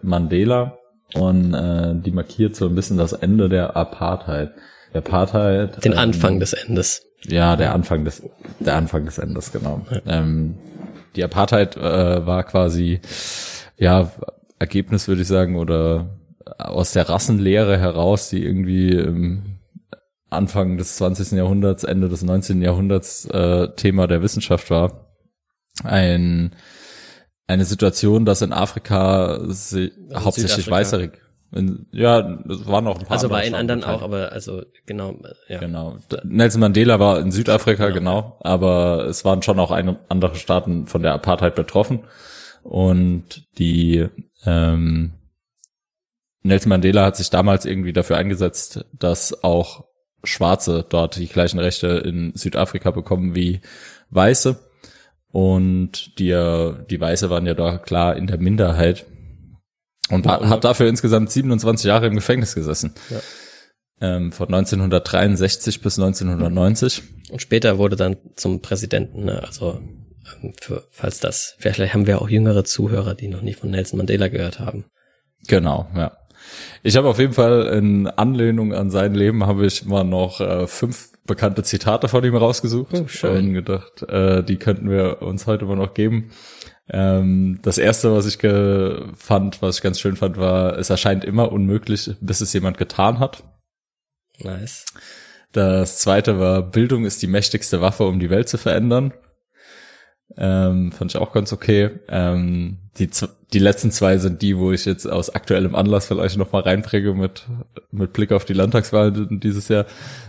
S2: Mandela und äh, die markiert so ein bisschen das Ende der Apartheid. Der Apartheid.
S1: Den ähm, Anfang des Endes.
S2: Ja, der Anfang des, der Anfang des Endes, genau. Ja. Ähm, die Apartheid äh, war quasi, ja, Ergebnis würde ich sagen, oder aus der Rassenlehre heraus, die irgendwie im Anfang des 20. Jahrhunderts, Ende des 19. Jahrhunderts äh, Thema der Wissenschaft war. Ein eine Situation, dass in Afrika sie, hauptsächlich weiße ja, das waren auch ein
S1: paar. Also bei in anderen auch, aber also genau,
S2: ja. Genau. Nelson Mandela war in Südafrika, genau. genau, aber es waren schon auch andere Staaten von der Apartheid betroffen. Und die ähm, Nelson Mandela hat sich damals irgendwie dafür eingesetzt, dass auch Schwarze dort die gleichen Rechte in Südafrika bekommen wie Weiße. Und die, die Weiße waren ja da klar in der Minderheit. Und ja, hat dafür insgesamt 27 Jahre im Gefängnis gesessen. Ja. Ähm, von 1963 bis 1990.
S1: Und später wurde dann zum Präsidenten, ne? also ähm, für, falls das, vielleicht haben wir auch jüngere Zuhörer, die noch nie von Nelson Mandela gehört haben.
S2: Genau, ja. Ich habe auf jeden Fall in Anlehnung an sein Leben habe ich mal noch äh, fünf bekannte Zitate von ihm rausgesucht oh, schön. und gedacht, äh, die könnten wir uns heute mal noch geben. Ähm, das erste, was ich fand, was ich ganz schön fand, war, es erscheint immer unmöglich, bis es jemand getan hat.
S1: Nice.
S2: Das zweite war, Bildung ist die mächtigste Waffe, um die Welt zu verändern. Ähm, fand ich auch ganz okay. Ähm, die, die letzten zwei sind die, wo ich jetzt aus aktuellem Anlass vielleicht noch mal reinpräge mit, mit Blick auf die Landtagswahl dieses Jahr.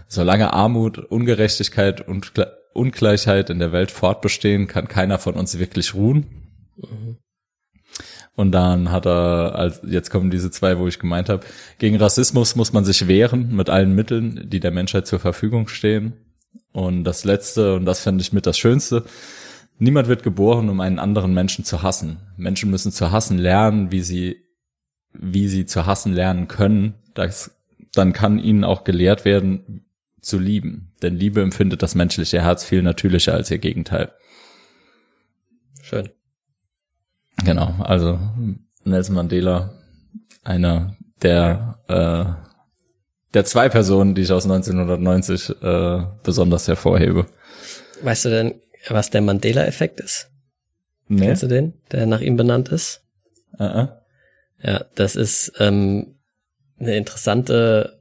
S2: Solange Armut, Ungerechtigkeit und Ungleichheit in der Welt fortbestehen, kann keiner von uns wirklich ruhen. Mhm. Und dann hat er, als jetzt kommen diese zwei, wo ich gemeint habe, gegen Rassismus muss man sich wehren mit allen Mitteln, die der Menschheit zur Verfügung stehen. Und das letzte, und das fände ich mit das Schönste, Niemand wird geboren, um einen anderen Menschen zu hassen. Menschen müssen zu hassen lernen, wie sie, wie sie zu hassen lernen können. Das, dann kann ihnen auch gelehrt werden, zu lieben. Denn Liebe empfindet das menschliche Herz viel natürlicher als ihr Gegenteil.
S1: Schön.
S2: Genau, also Nelson Mandela, einer der äh, der zwei Personen, die ich aus 1990 äh, besonders hervorhebe.
S1: Weißt du denn, was der Mandela-Effekt ist?
S2: Nee.
S1: Kennst du den, der nach ihm benannt ist?
S2: Uh -uh.
S1: Ja, das ist ähm, eine interessante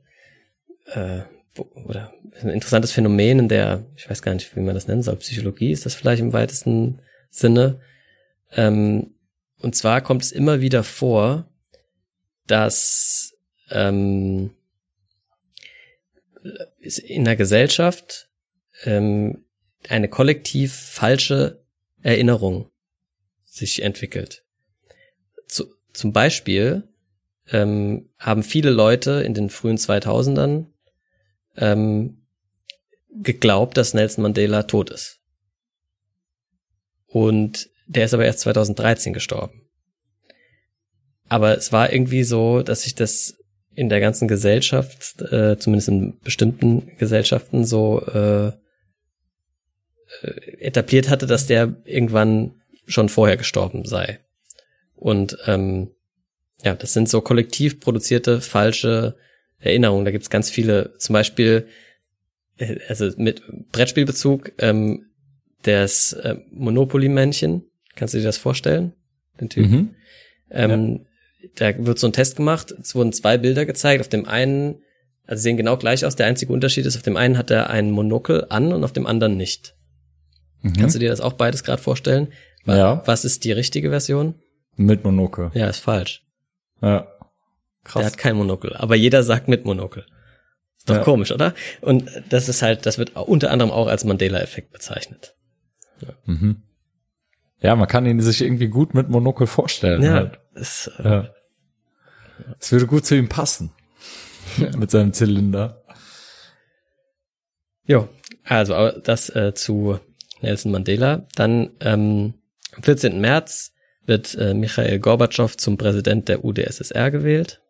S1: äh, oder ein interessantes Phänomen in der, ich weiß gar nicht, wie man das nennen soll, Psychologie ist das vielleicht im weitesten Sinne. Ähm, und zwar kommt es immer wieder vor, dass ähm, in der Gesellschaft ähm, eine kollektiv falsche Erinnerung sich entwickelt. Zu, zum Beispiel ähm, haben viele Leute in den frühen 2000ern ähm, geglaubt, dass Nelson Mandela tot ist. Und der ist aber erst 2013 gestorben. Aber es war irgendwie so, dass sich das in der ganzen Gesellschaft, äh, zumindest in bestimmten Gesellschaften, so äh, etabliert hatte, dass der irgendwann schon vorher gestorben sei. Und ähm, ja, das sind so kollektiv produzierte falsche Erinnerungen. Da gibt's ganz viele, zum Beispiel, äh, also mit Brettspielbezug, ähm, das äh, Monopoly-Männchen. Kannst du dir das vorstellen? Den Typ?
S2: Mhm.
S1: Ähm, Da wird so ein Test gemacht. Es wurden zwei Bilder gezeigt. Auf dem einen, also sehen genau gleich aus. Der einzige Unterschied ist, auf dem einen hat er einen Monokel an und auf dem anderen nicht.
S2: Mhm.
S1: Kannst du dir das auch beides gerade vorstellen? Wa-
S2: Ja.
S1: Was ist die richtige Version?
S2: Mit Monokel.
S1: Ja, ist falsch.
S2: Ja.
S1: Der hat kein Monokel. Aber jeder sagt mit Monokel. Ist doch
S2: Ja.
S1: komisch, oder? Und das ist halt, das wird unter anderem auch als Mandela-Effekt bezeichnet.
S2: Mhm. Ja, man kann ihn sich irgendwie gut mit Monokel vorstellen.
S1: Ja,
S2: Halt.
S1: ist, äh,
S2: ja. Es würde gut zu ihm passen. *laughs* mit seinem Zylinder.
S1: Jo, also aber das äh, zu Nelson Mandela. Dann ähm, am 14. März wird äh, Michael Gorbatschow zum Präsident der UdSSR gewählt.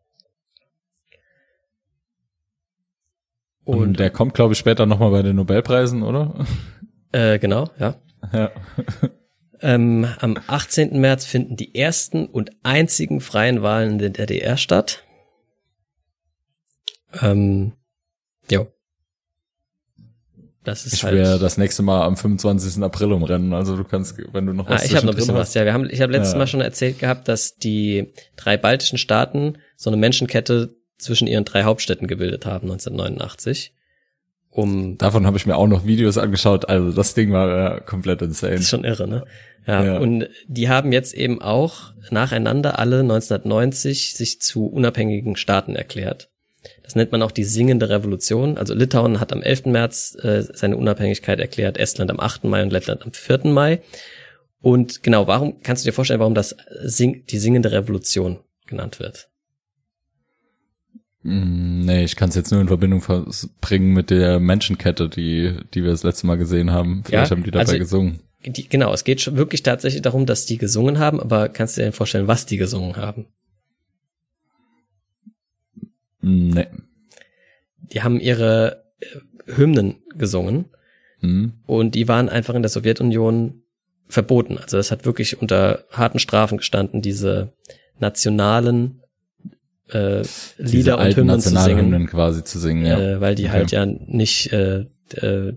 S2: Und
S1: Und
S2: der kommt, glaube ich, später nochmal bei den Nobelpreisen, oder? *laughs*
S1: äh, genau, ja.
S2: ja. *laughs*
S1: Ähm, am 18. März finden die ersten und einzigen freien Wahlen in der DDR statt. Ähm, jo. Das ist
S2: Ich
S1: halt.
S2: werde das nächste Mal am 25. April umrennen. Also du kannst, wenn du noch
S1: Ah,
S2: was
S1: ich habe noch ein bisschen was.
S2: hast.
S1: Ja, wir haben, ich habe letztes
S2: Ja.
S1: Mal schon erzählt gehabt, dass die drei baltischen Staaten so eine Menschenkette zwischen ihren drei Hauptstädten gebildet haben 1989. Um
S2: Davon habe ich mir auch noch Videos angeschaut. Also das Ding war ja komplett insane.
S1: Das ist schon irre, ne? Ja,
S2: Ja.
S1: und die haben jetzt eben auch nacheinander alle 1990 sich zu unabhängigen Staaten erklärt. Das nennt man auch die singende Revolution. Also Litauen hat am 11. März äh, seine Unabhängigkeit erklärt, Estland am 8. Mai und Lettland am 4. Mai. Und genau, warum kannst du dir vorstellen, warum das sing die singende Revolution genannt wird?
S2: Mm, Nee, ich kann es jetzt nur in Verbindung bringen mit der Menschenkette, die, die wir das letzte Mal gesehen haben. Vielleicht
S1: Ja,
S2: haben die dabei
S1: also-
S2: gesungen.
S1: Die, genau, es geht schon wirklich tatsächlich darum, dass die gesungen haben, aber kannst du dir denn vorstellen, was die gesungen haben?
S2: Nee.
S1: Die haben ihre äh, Hymnen gesungen
S2: Hm.
S1: und die waren einfach in der Sowjetunion verboten. Also das hat wirklich unter harten Strafen gestanden, diese nationalen äh, Lieder und Hymnen zu singen,
S2: Nationalhymnen quasi zu singen, ja.
S1: äh, weil die
S2: Okay.
S1: halt ja nicht, äh, äh,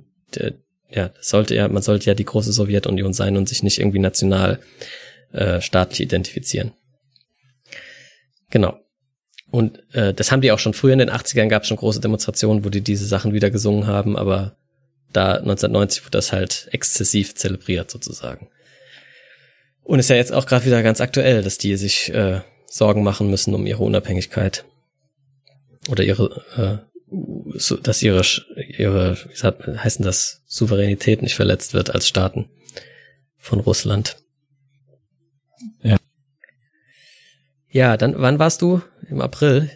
S1: ja, sollte ja, man sollte ja die große Sowjetunion sein und sich nicht irgendwie national äh, staatlich identifizieren. Genau. Und äh, das haben die auch schon früher in den 80ern gab es schon große Demonstrationen, wo die diese Sachen wieder gesungen haben, aber da 1990 wurde das halt exzessiv zelebriert sozusagen. Und ist ja jetzt auch gerade wieder ganz aktuell, dass die sich äh, Sorgen machen müssen um ihre Unabhängigkeit oder ihre, äh, so, dass ihre ihre wie sagt, heißen das Souveränität nicht verletzt wird als Staaten von Russland.
S2: Ja.
S1: Ja, dann wann warst du im April?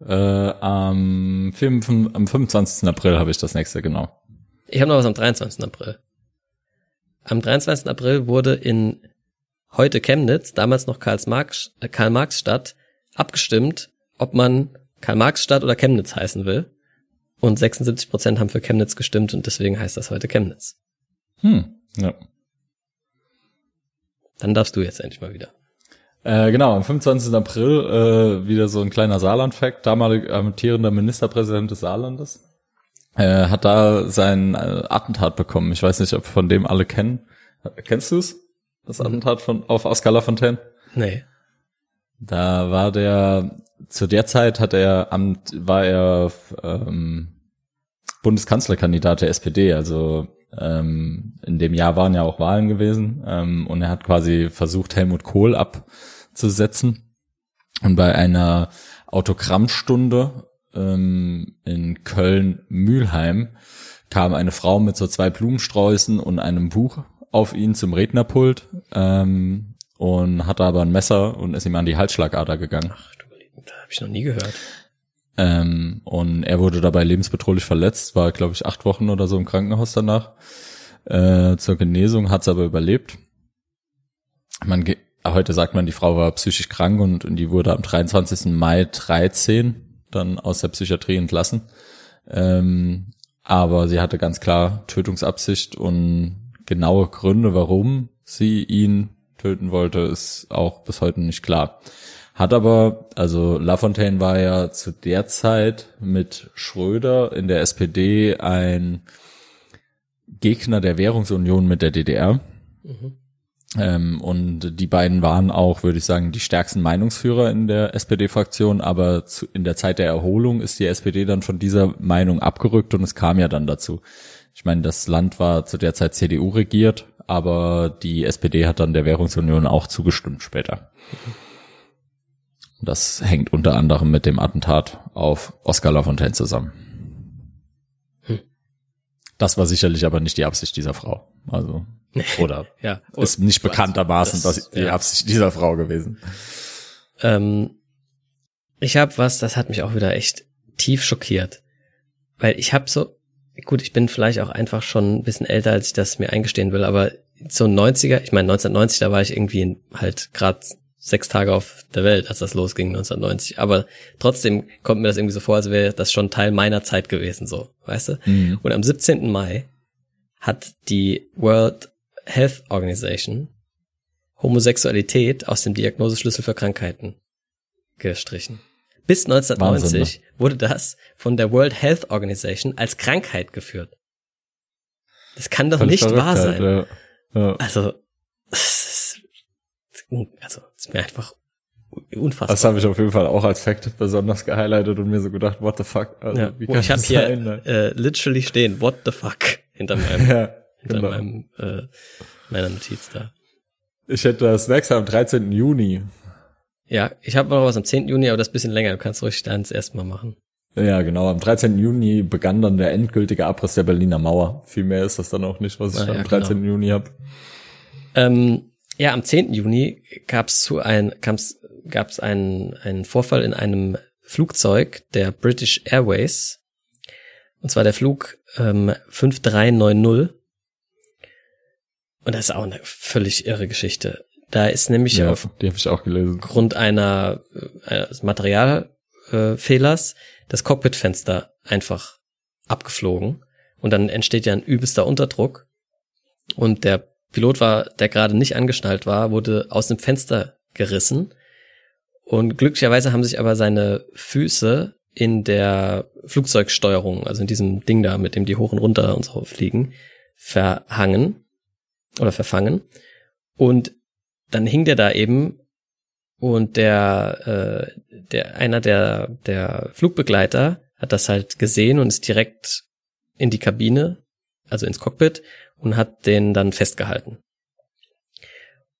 S2: Äh, am, 5, am 25. April habe ich das nächste, genau.
S1: Ich habe noch was am 23. April. Am 23. April wurde in heute Chemnitz, damals noch Karls Marx, äh, Karl abgestimmt, ob man Karl Marx Stadt oder Chemnitz heißen will. Und 76 Prozent haben für Chemnitz gestimmt und deswegen heißt das heute Chemnitz.
S2: Hm. Ja.
S1: Dann darfst du jetzt endlich mal wieder.
S2: Äh, genau, am 25. April äh, wieder so ein kleiner Saarland-Fact. Damalig amtierender Ministerpräsident des Saarlandes äh, hat da sein äh, Attentat bekommen. Ich weiß nicht, ob von dem alle kennen. Kennst du es? Das mhm. Attentat von auf Oscar Lafontaine?
S1: Nee.
S2: Da war der zu der Zeit hat er am war er ähm, Bundeskanzlerkandidat der SPD, also ähm, in dem Jahr waren ja auch Wahlen gewesen ähm, und er hat quasi versucht Helmut Kohl abzusetzen und bei einer Autogrammstunde ähm, in Köln-Mühlheim kam eine Frau mit so zwei Blumensträußen und einem Buch auf ihn zum Rednerpult ähm, und hatte aber ein Messer und ist ihm an die Halsschlagader gegangen. Ach du
S1: da habe ich noch nie gehört.
S2: Ähm, und er wurde dabei lebensbedrohlich verletzt, war glaube ich acht Wochen oder so im Krankenhaus danach äh, zur Genesung, hat es aber überlebt. Man heute sagt man, die Frau war psychisch krank und, und die wurde am 23. Mai 13 dann aus der Psychiatrie entlassen. Ähm, aber sie hatte ganz klar Tötungsabsicht und genaue Gründe, warum sie ihn töten wollte, ist auch bis heute nicht klar. Hat aber, also Lafontaine war ja zu der Zeit mit Schröder in der SPD ein Gegner der Währungsunion mit der DDR. Mhm. Ähm, und die beiden waren auch, würde ich sagen, die stärksten Meinungsführer in der SPD-Fraktion, aber zu, in der Zeit der Erholung ist die SPD dann von dieser Meinung abgerückt und es kam ja dann dazu. Ich meine, das Land war zu der Zeit CDU regiert, aber die SPD hat dann der Währungsunion auch zugestimmt später. Das hängt unter anderem mit dem Attentat auf Oscar Lafontaine zusammen. Das war sicherlich aber nicht die Absicht dieser Frau. Also *laughs* oder ja, ist nicht bekanntermaßen das, das die ja. Absicht dieser Frau gewesen.
S1: Ähm, ich habe was, das hat mich auch wieder echt tief schockiert. Weil ich habe so, gut, ich bin vielleicht auch einfach schon ein bisschen älter, als ich das mir eingestehen will, aber so 90er, ich meine 1990, da war ich irgendwie halt gerade sechs Tage auf der Welt, als das losging 1990. Aber trotzdem kommt mir das irgendwie so vor, als wäre das schon Teil meiner Zeit gewesen, so, weißt du? Mhm. Und am 17. Mai hat die World Health Organization Homosexualität aus dem Diagnoseschlüssel für Krankheiten gestrichen. Bis 1990 Wahnsinn, ne? wurde das von der World Health Organization als Krankheit geführt. Das kann doch Völlig nicht wahr sein. Ja. Ja. Also, also, ist mir einfach unfassbar.
S2: Das habe ich auf jeden Fall auch als Fact besonders gehighlightet und mir so gedacht, what the fuck?
S1: Also, ja. wie kann ich habe hier äh, literally stehen, what the fuck hinter meinem *laughs* ja hinter genau. meinem, äh, meiner Notiz da.
S2: Ich hätte das nächste am 13. Juni.
S1: Ja, ich habe noch was am 10. Juni, aber das ist bisschen länger. Du kannst ruhig deins erstmal machen.
S2: Ja, genau. Am 13. Juni begann dann der endgültige Abriss der Berliner Mauer. Viel mehr ist das dann auch nicht, was ich ah, ja, am 13. Genau. Juni habe.
S1: Ähm, ja, am 10. Juni gab es zu ein, gab's, gab's einen, einen Vorfall in einem Flugzeug der British Airways. Und zwar der Flug ähm, 5390 und das ist auch eine völlig irre Geschichte. Da ist nämlich
S2: ja, auf die ich auch gelesen.
S1: Grund einer äh, eines Materialfehlers äh, das Cockpitfenster einfach abgeflogen und dann entsteht ja ein übelster Unterdruck und der Pilot war, der gerade nicht angeschnallt war, wurde aus dem Fenster gerissen und glücklicherweise haben sich aber seine Füße in der Flugzeugsteuerung, also in diesem Ding da, mit dem die hoch und runter und so fliegen, verhangen oder verfangen. Und dann hing der da eben und der, äh, der einer der, der Flugbegleiter hat das halt gesehen und ist direkt in die Kabine, also ins Cockpit und hat den dann festgehalten.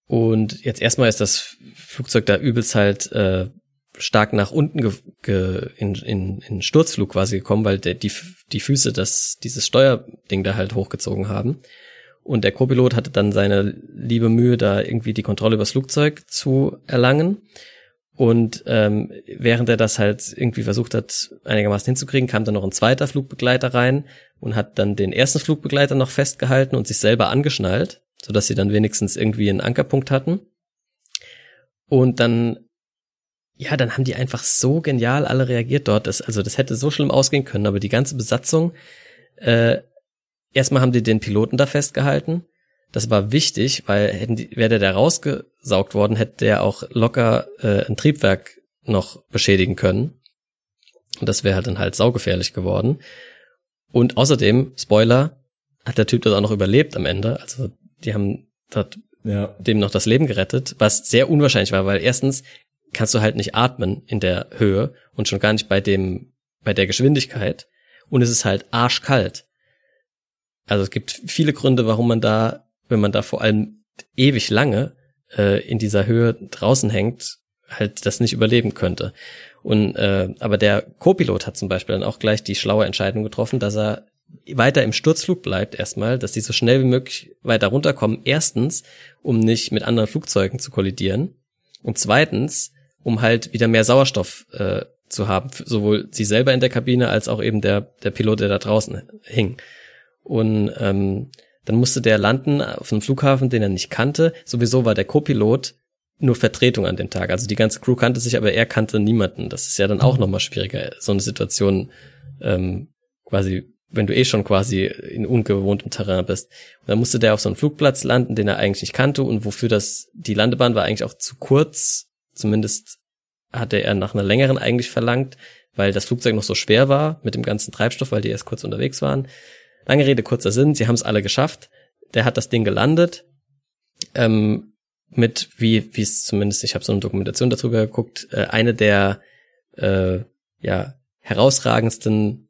S1: Und jetzt erstmal ist das Flugzeug da übelst halt äh, stark nach unten ge, ge, in, in, in Sturzflug quasi gekommen, weil der, die, die Füße das, dieses Steuerding da halt hochgezogen haben. Und der Co-Pilot hatte dann seine liebe Mühe, da irgendwie die Kontrolle übers Flugzeug zu erlangen. Und ähm, während er das halt irgendwie versucht hat, einigermaßen hinzukriegen, kam dann noch ein zweiter Flugbegleiter rein und hat dann den ersten Flugbegleiter noch festgehalten und sich selber angeschnallt, sodass sie dann wenigstens irgendwie einen Ankerpunkt hatten. Und dann, ja, dann haben die einfach so genial alle reagiert dort. Das, also das hätte so schlimm ausgehen können, aber die ganze Besatzung äh, erstmal haben die den Piloten da festgehalten. Das war wichtig, weil hätten die, wäre der da rausgesaugt worden, hätte der auch locker äh, ein Triebwerk noch beschädigen können. Und das wäre halt dann halt saugefährlich geworden. Und außerdem, Spoiler, hat der Typ das auch noch überlebt am Ende. Also die haben dort ja. dem noch das Leben gerettet, was sehr unwahrscheinlich war, weil erstens kannst du halt nicht atmen in der Höhe und schon gar nicht bei dem, bei der Geschwindigkeit. Und es ist halt arschkalt. Also es gibt viele Gründe, warum man da wenn man da vor allem ewig lange äh, in dieser Höhe draußen hängt, halt das nicht überleben könnte. Und äh, aber der Co-Pilot hat zum Beispiel dann auch gleich die schlaue Entscheidung getroffen, dass er weiter im Sturzflug bleibt erstmal, dass die so schnell wie möglich weiter runterkommen. Erstens, um nicht mit anderen Flugzeugen zu kollidieren. Und zweitens, um halt wieder mehr Sauerstoff äh, zu haben, sowohl sie selber in der Kabine als auch eben der, der Pilot, der da draußen hing. Und ähm, dann musste der landen auf einem Flughafen, den er nicht kannte. Sowieso war der Co-Pilot nur Vertretung an dem Tag. Also die ganze Crew kannte sich, aber er kannte niemanden. Das ist ja dann auch mhm. nochmal schwieriger, so eine Situation ähm, quasi, wenn du eh schon quasi in ungewohntem Terrain bist. Und dann musste der auf so einem Flugplatz landen, den er eigentlich nicht kannte und wofür das, die Landebahn war eigentlich auch zu kurz. Zumindest hatte er nach einer längeren eigentlich verlangt, weil das Flugzeug noch so schwer war mit dem ganzen Treibstoff, weil die erst kurz unterwegs waren. Lange Rede, kurzer Sinn, sie haben es alle geschafft. Der hat das Ding gelandet. Ähm, mit, wie, wie es zumindest, ich habe so eine Dokumentation darüber geguckt, äh, eine der äh, ja, herausragendsten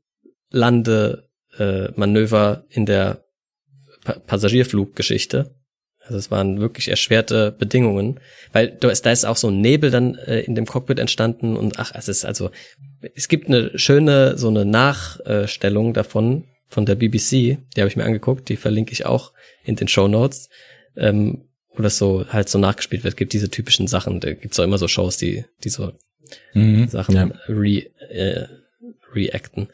S1: Landemanöver äh, in der pa Passagierfluggeschichte. Also es waren wirklich erschwerte Bedingungen, weil da ist, da ist auch so ein Nebel dann äh, in dem Cockpit entstanden und ach, es ist also, es gibt eine schöne so eine Nachstellung davon, von der BBC, die habe ich mir angeguckt, die verlinke ich auch in den Show Notes, ähm, wo das so halt so nachgespielt wird. Gibt diese typischen Sachen, da gibt's auch immer so Shows, die die so mhm, Sachen ja. re, äh, reacten.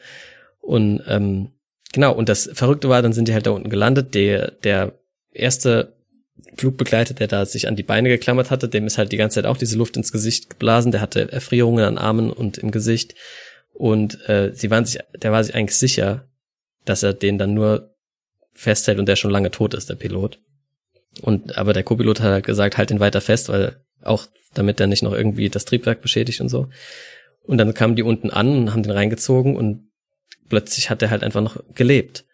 S1: Und ähm, genau, und das Verrückte war, dann sind die halt da unten gelandet. Der der erste Flugbegleiter, der da sich an die Beine geklammert hatte, dem ist halt die ganze Zeit auch diese Luft ins Gesicht geblasen. Der hatte Erfrierungen an Armen und im Gesicht. Und äh, sie waren sich, der war sich eigentlich sicher, dass er den dann nur festhält und der schon lange tot ist, der Pilot. Und aber der Co-Pilot hat halt gesagt, halt ihn weiter fest, weil auch damit er nicht noch irgendwie das Triebwerk beschädigt und so. Und dann kamen die unten an und haben den reingezogen und plötzlich hat er halt einfach noch gelebt.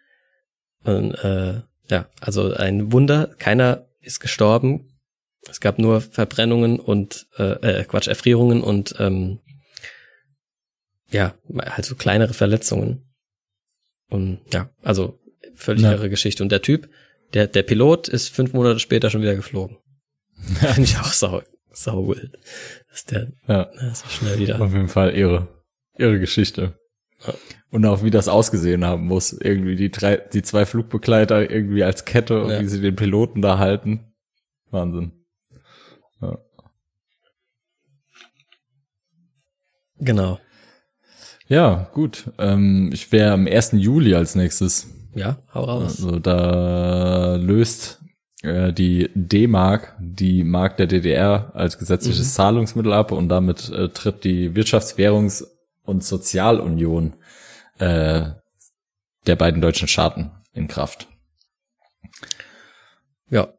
S1: Und äh, ja, also ein Wunder, keiner ist gestorben. Es gab nur Verbrennungen und äh, äh Quatsch, Erfrierungen und ähm, ja, halt so kleinere Verletzungen. Und ja, also völlig ja. irre Geschichte. Und der Typ, der, der Pilot ist fünf Monate später schon wieder geflogen. *laughs* Finde ich auch sau, sau wild. Dass der
S2: ja. so schnell wieder. Auf jeden Fall irre. Irre Geschichte. Ja. Und auch wie das ausgesehen haben muss. Irgendwie die drei, die zwei Flugbegleiter irgendwie als Kette und ja. wie sie den Piloten da halten. Wahnsinn. Ja.
S1: Genau.
S2: Ja, gut. Ähm, ich wäre am 1. Juli als nächstes.
S1: Ja, hau raus.
S2: Also da löst äh, die D-Mark die Mark der DDR als gesetzliches mhm. Zahlungsmittel ab und damit äh, tritt die Wirtschaftswährungs- und Sozialunion äh, der beiden deutschen Staaten in Kraft.
S1: Ja,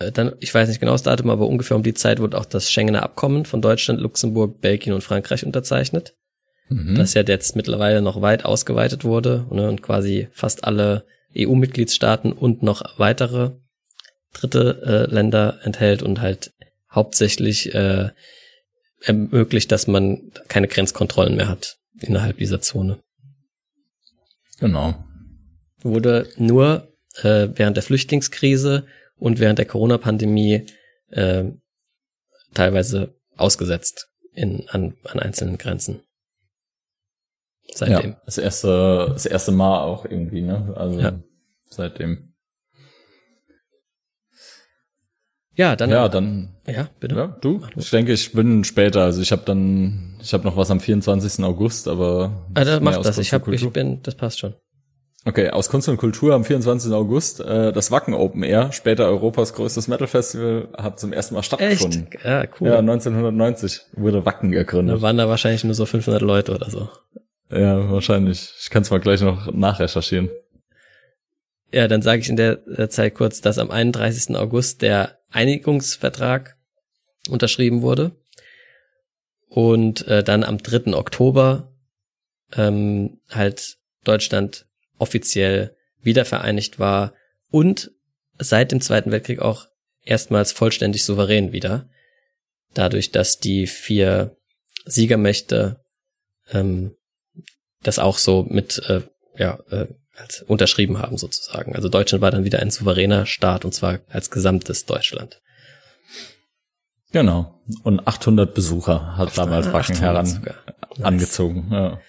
S1: äh, dann, ich weiß nicht genau das Datum, aber ungefähr um die Zeit wurde auch das Schengener Abkommen von Deutschland, Luxemburg, Belgien und Frankreich unterzeichnet mhm. das ja jetzt mittlerweile noch weit ausgeweitet wurde ne, und quasi fast alle EU-Mitgliedstaaten und noch weitere dritte äh, Länder enthält und halt hauptsächlich äh, ermöglicht, dass man keine Grenzkontrollen mehr hat innerhalb dieser Zone.
S2: Genau.
S1: Wurde nur äh, während der Flüchtlingskrise und während der Corona-Pandemie äh, teilweise ausgesetzt in, an, an einzelnen Grenzen
S2: seitdem. Ja, das erste, das erste Mal auch irgendwie, ne? Also ja. seitdem.
S1: Ja, dann.
S2: Ja, dann.
S1: Ja, bitte.
S2: Ja, du? Ich denke, ich bin später. Also ich habe dann, ich habe noch was am 24. August, aber.
S1: Ah, das macht das. Ich habe, ich bin, das passt schon.
S2: Okay, aus Kunst und Kultur am 24. August. Äh, das Wacken Open Air, später Europas größtes Metal Festival, hat zum ersten Mal stattgefunden.
S1: Echt? Ja, cool.
S2: Ja, 1990 wurde Wacken gegründet.
S1: Da waren da wahrscheinlich nur so 500 Leute oder so.
S2: Ja, wahrscheinlich. Ich kann es mal gleich noch nachrecherchieren.
S1: ja, dann sage ich in der, der Zeit kurz, dass am 31. August der Einigungsvertrag unterschrieben wurde und äh, dann am 3. Oktober ähm, halt Deutschland offiziell wiedervereinigt war und seit dem Zweiten Weltkrieg auch erstmals vollständig souverän wieder, dadurch, dass die vier Siegermächte ähm, das auch so mit äh, ja äh, als unterschrieben haben sozusagen. Also Deutschland war dann wieder ein souveräner Staat und zwar als gesamtes Deutschland.
S2: Genau. Und 800 Besucher hat damals Wacken heran nice. angezogen. Ja.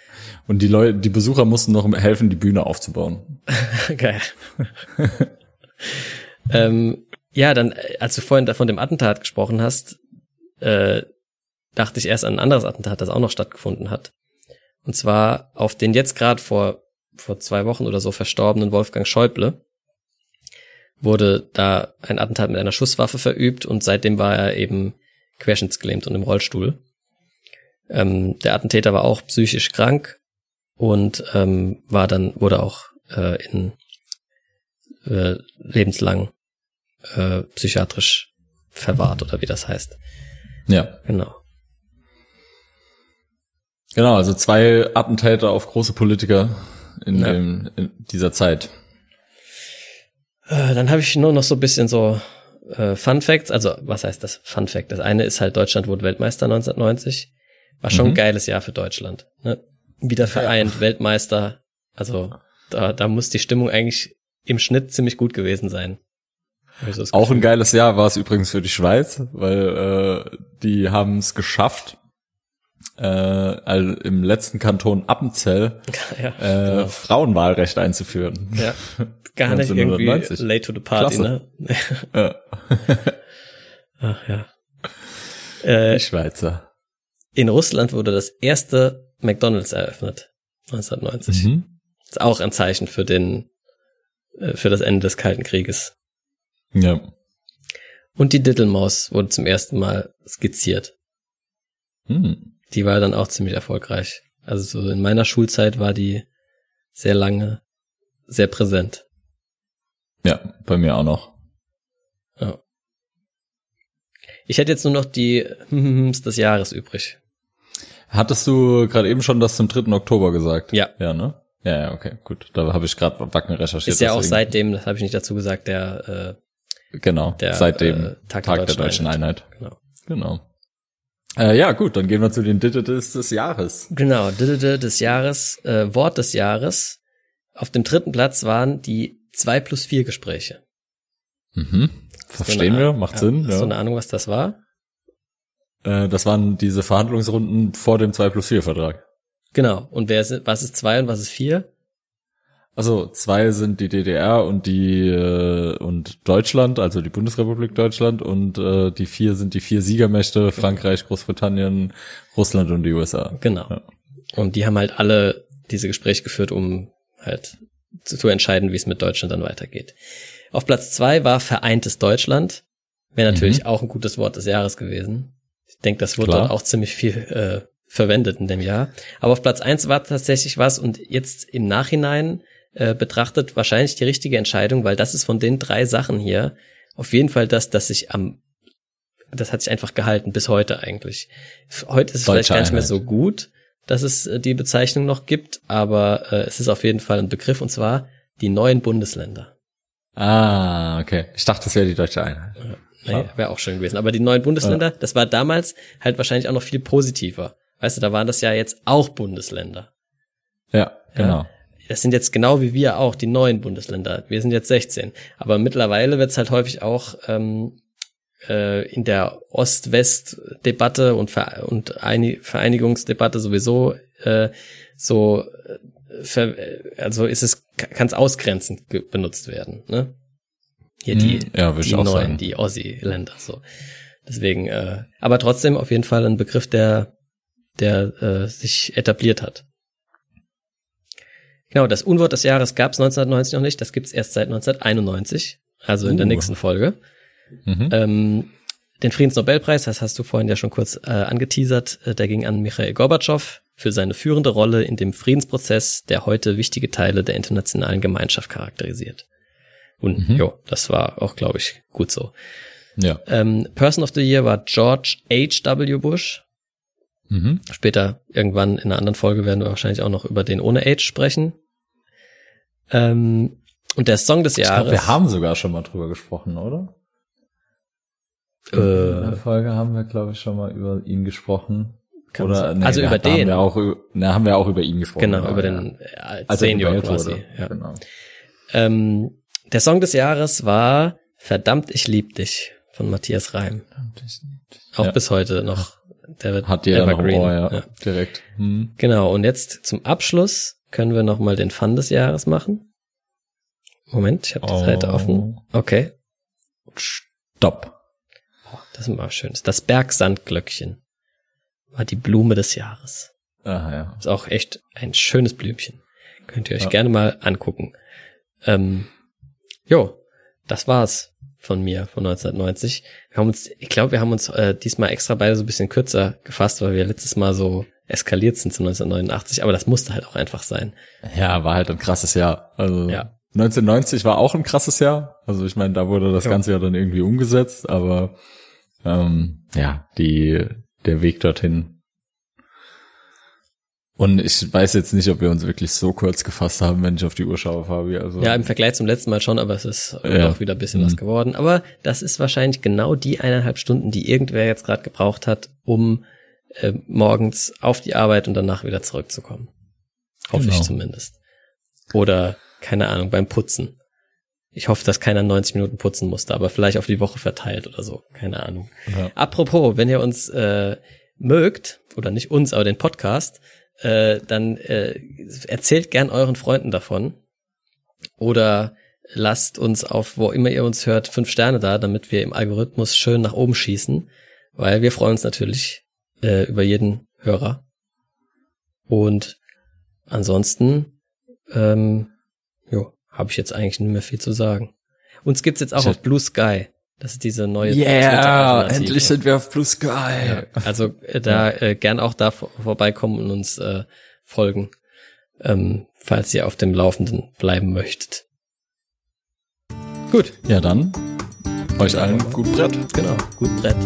S2: Und die Leute, die Besucher mussten noch helfen, die Bühne aufzubauen. *laughs*
S1: Geil. *laughs* ähm, ja, dann, als du vorhin von dem Attentat gesprochen hast, äh, dachte ich erst an ein anderes Attentat, das auch noch stattgefunden hat. Und zwar auf den jetzt gerade vor, vor zwei Wochen oder so verstorbenen Wolfgang Schäuble wurde da ein Attentat mit einer Schusswaffe verübt und seitdem war er eben querschnittsgelähmt und im Rollstuhl. Ähm, der Attentäter war auch psychisch krank und ähm, war dann wurde auch äh, in äh, lebenslang äh, psychiatrisch verwahrt oder wie das heißt.
S2: Ja.
S1: Genau.
S2: Genau, also zwei Attentäter auf große Politiker in, ja. dem, in dieser Zeit.
S1: Äh, dann habe ich nur noch so ein bisschen so äh, Fun Facts. Also was heißt das Fun Fact? Das eine ist halt Deutschland wurde Weltmeister 1990. War schon mhm. ein geiles Jahr für Deutschland. Ne? Wieder vereint, ja. Weltmeister. Also da, da muss die Stimmung eigentlich im Schnitt ziemlich gut gewesen sein.
S2: Auch ein geiles Jahr war es übrigens für die Schweiz, weil äh, die haben es geschafft, äh, also im letzten Kanton Appenzell *laughs* ja, äh, genau. Frauenwahlrecht einzuführen.
S1: Ja, gar nicht irgendwie late to the party, Klasse. ne? *laughs* ja. *laughs* Ach ja.
S2: Äh, die Schweizer.
S1: In Russland wurde das erste McDonald's eröffnet, 1990. Mhm. ist auch ein Zeichen für den, äh, für das Ende des Kalten Krieges.
S2: Ja.
S1: Und die Diddlemaus wurde zum ersten Mal skizziert. Hm. Die war dann auch ziemlich erfolgreich. Also so in meiner Schulzeit war die sehr lange, sehr präsent.
S2: Ja, bei mir auch noch.
S1: Ja. Ich hätte jetzt nur noch die des Jahres übrig.
S2: Hattest du gerade eben schon das zum 3. Oktober gesagt?
S1: Ja.
S2: Ja, ne? Ja, ja, okay, gut. Da habe ich gerade Wacken recherchiert.
S1: Ist ja auch seitdem, das habe ich nicht dazu gesagt, der äh,
S2: Genau, der, seit dem äh, Tag, Tag, der Deutschen, Einheit. Einheit. Genau. genau. Äh, ja, gut, dann gehen wir zu den Dittetes des Jahres.
S1: Genau, Dittete des Jahres, äh, Wort des Jahres. Auf dem dritten Platz waren die zwei plus vier Gespräche.
S2: Mhm. Verstehen so wir, macht Sinn.
S1: Hast ja. du eine Ahnung, was das war?
S2: Äh, das waren diese Verhandlungsrunden vor dem zwei plus vier Vertrag.
S1: Genau. Und wer ist, was ist zwei und was ist vier?
S2: Also zwei sind die DDR und die äh, und Deutschland, also die Bundesrepublik Deutschland und äh, die vier sind die vier Siegermächte Frankreich, Großbritannien, Russland und die USA.
S1: Genau. Ja. Und die haben halt alle diese Gespräche geführt, um halt zu, zu entscheiden, wie es mit Deutschland dann weitergeht. Auf Platz zwei war vereintes Deutschland. Wäre natürlich mhm. auch ein gutes Wort des Jahres gewesen. Ich denke, das wurde Klar. dort auch ziemlich viel äh, verwendet in dem Jahr. Aber auf Platz eins war tatsächlich was und jetzt im Nachhinein äh, betrachtet wahrscheinlich die richtige Entscheidung, weil das ist von den drei Sachen hier auf jeden Fall das, das sich am, das hat sich einfach gehalten bis heute eigentlich. Heute ist es Deutsche vielleicht gar nicht mehr so gut, dass es äh, die Bezeichnung noch gibt, aber äh, es ist auf jeden Fall ein Begriff und zwar die neuen Bundesländer.
S2: Ah, okay. Ich dachte, das wäre die deutsche Einheit.
S1: Nee, wäre auch schön gewesen. Aber die neuen Bundesländer, ja. das war damals halt wahrscheinlich auch noch viel positiver. Weißt du, da waren das ja jetzt auch Bundesländer.
S2: Ja, genau. Ja,
S1: das sind jetzt genau wie wir auch die neuen Bundesländer. Wir sind jetzt 16. Aber mittlerweile wird es halt häufig auch ähm, äh, in der Ost-West-Debatte und, Ver und Vereinigungsdebatte sowieso äh, so äh, also ist es kann es ausgrenzend benutzt werden. Ne? Hier die,
S2: hm, ja,
S1: die neuen, sagen. die Aussie-Länder. So. Deswegen, äh, aber trotzdem auf jeden Fall ein Begriff, der der äh, sich etabliert hat. Genau, das Unwort des Jahres gab es 1990 noch nicht, das gibt's erst seit 1991, also in uh. der nächsten Folge. Mhm. Ähm, den Friedensnobelpreis, das hast du vorhin ja schon kurz äh, angeteasert, äh, der ging an Michael Gorbatschow für seine führende Rolle in dem Friedensprozess, der heute wichtige Teile der internationalen Gemeinschaft charakterisiert. Und mhm. jo, das war auch, glaube ich, gut so.
S2: Ja.
S1: Ähm, Person of the Year war George H.W. Bush. Mhm. Später, irgendwann in einer anderen Folge werden wir wahrscheinlich auch noch über den ohne H sprechen. Ähm, und der Song des Jahres. Ich
S2: glaube, wir haben sogar schon mal drüber gesprochen, oder? Äh, in der Folge haben wir, glaube ich, schon mal über ihn gesprochen.
S1: Oder, nee, also über den.
S2: Haben wir, auch, na, haben wir auch über ihn gesprochen.
S1: Genau, über den äh, also Senior quasi. Ja. Genau. Ähm, der Song des Jahres war Verdammt, ich lieb dich von Matthias Reim. Auch ja. bis heute noch.
S2: Der wird Hat jeder Evergreen. noch Ohr, ja, ja. direkt.
S1: Hm. Genau, und jetzt zum Abschluss können wir noch mal den Fun des Jahres machen. Moment, ich habe die oh. Seite offen. Okay.
S2: Stopp.
S1: Das ist mal schön. Das Bergsandglöckchen war die Blume des Jahres.
S2: Aha, ja.
S1: Ist auch echt ein schönes Blümchen. Könnt ihr euch ja. gerne mal angucken. Ähm, jo, das war's von mir von 1990. Wir haben uns, ich glaube, wir haben uns äh, diesmal extra beide so ein bisschen kürzer gefasst, weil wir letztes Mal so eskaliert sind zu 1989, aber das musste halt auch einfach sein.
S2: Ja, war halt ein krasses Jahr. Also ja. 1990 war auch ein krasses Jahr. Also ich meine, da wurde das ja. Ganze ja dann irgendwie umgesetzt, aber ähm, ja, die der Weg dorthin und ich weiß jetzt nicht, ob wir uns wirklich so kurz gefasst haben, wenn ich auf die Uhr schaue, Fabi. Also
S1: ja, im Vergleich zum letzten Mal schon, aber es ist ja. auch wieder ein bisschen mhm. was geworden. Aber das ist wahrscheinlich genau die eineinhalb Stunden, die irgendwer jetzt gerade gebraucht hat, um äh, morgens auf die Arbeit und danach wieder zurückzukommen. Hoffe genau. ich zumindest. Oder, keine Ahnung, beim Putzen. Ich hoffe, dass keiner 90 Minuten putzen musste, aber vielleicht auf die Woche verteilt oder so. Keine Ahnung. Ja. Apropos, wenn ihr uns äh, mögt, oder nicht uns, aber den Podcast, äh, dann äh, erzählt gern euren Freunden davon. Oder lasst uns auf, wo immer ihr uns hört, fünf Sterne da, damit wir im Algorithmus schön nach oben schießen. Weil wir freuen uns natürlich äh, über jeden Hörer. Und ansonsten, ähm, jo, habe ich jetzt eigentlich nicht mehr viel zu sagen. Uns gibt's jetzt auch auf Blue Sky. Das ist diese neue
S2: Yeah, endlich sind wir auf Blue Sky. Ja,
S1: also äh, da äh, gern auch da vorbeikommen und uns äh, folgen, ähm, falls ihr auf dem Laufenden bleiben möchtet.
S2: Gut. Ja, dann euch allen gut Brett.
S1: Genau, gut Brett.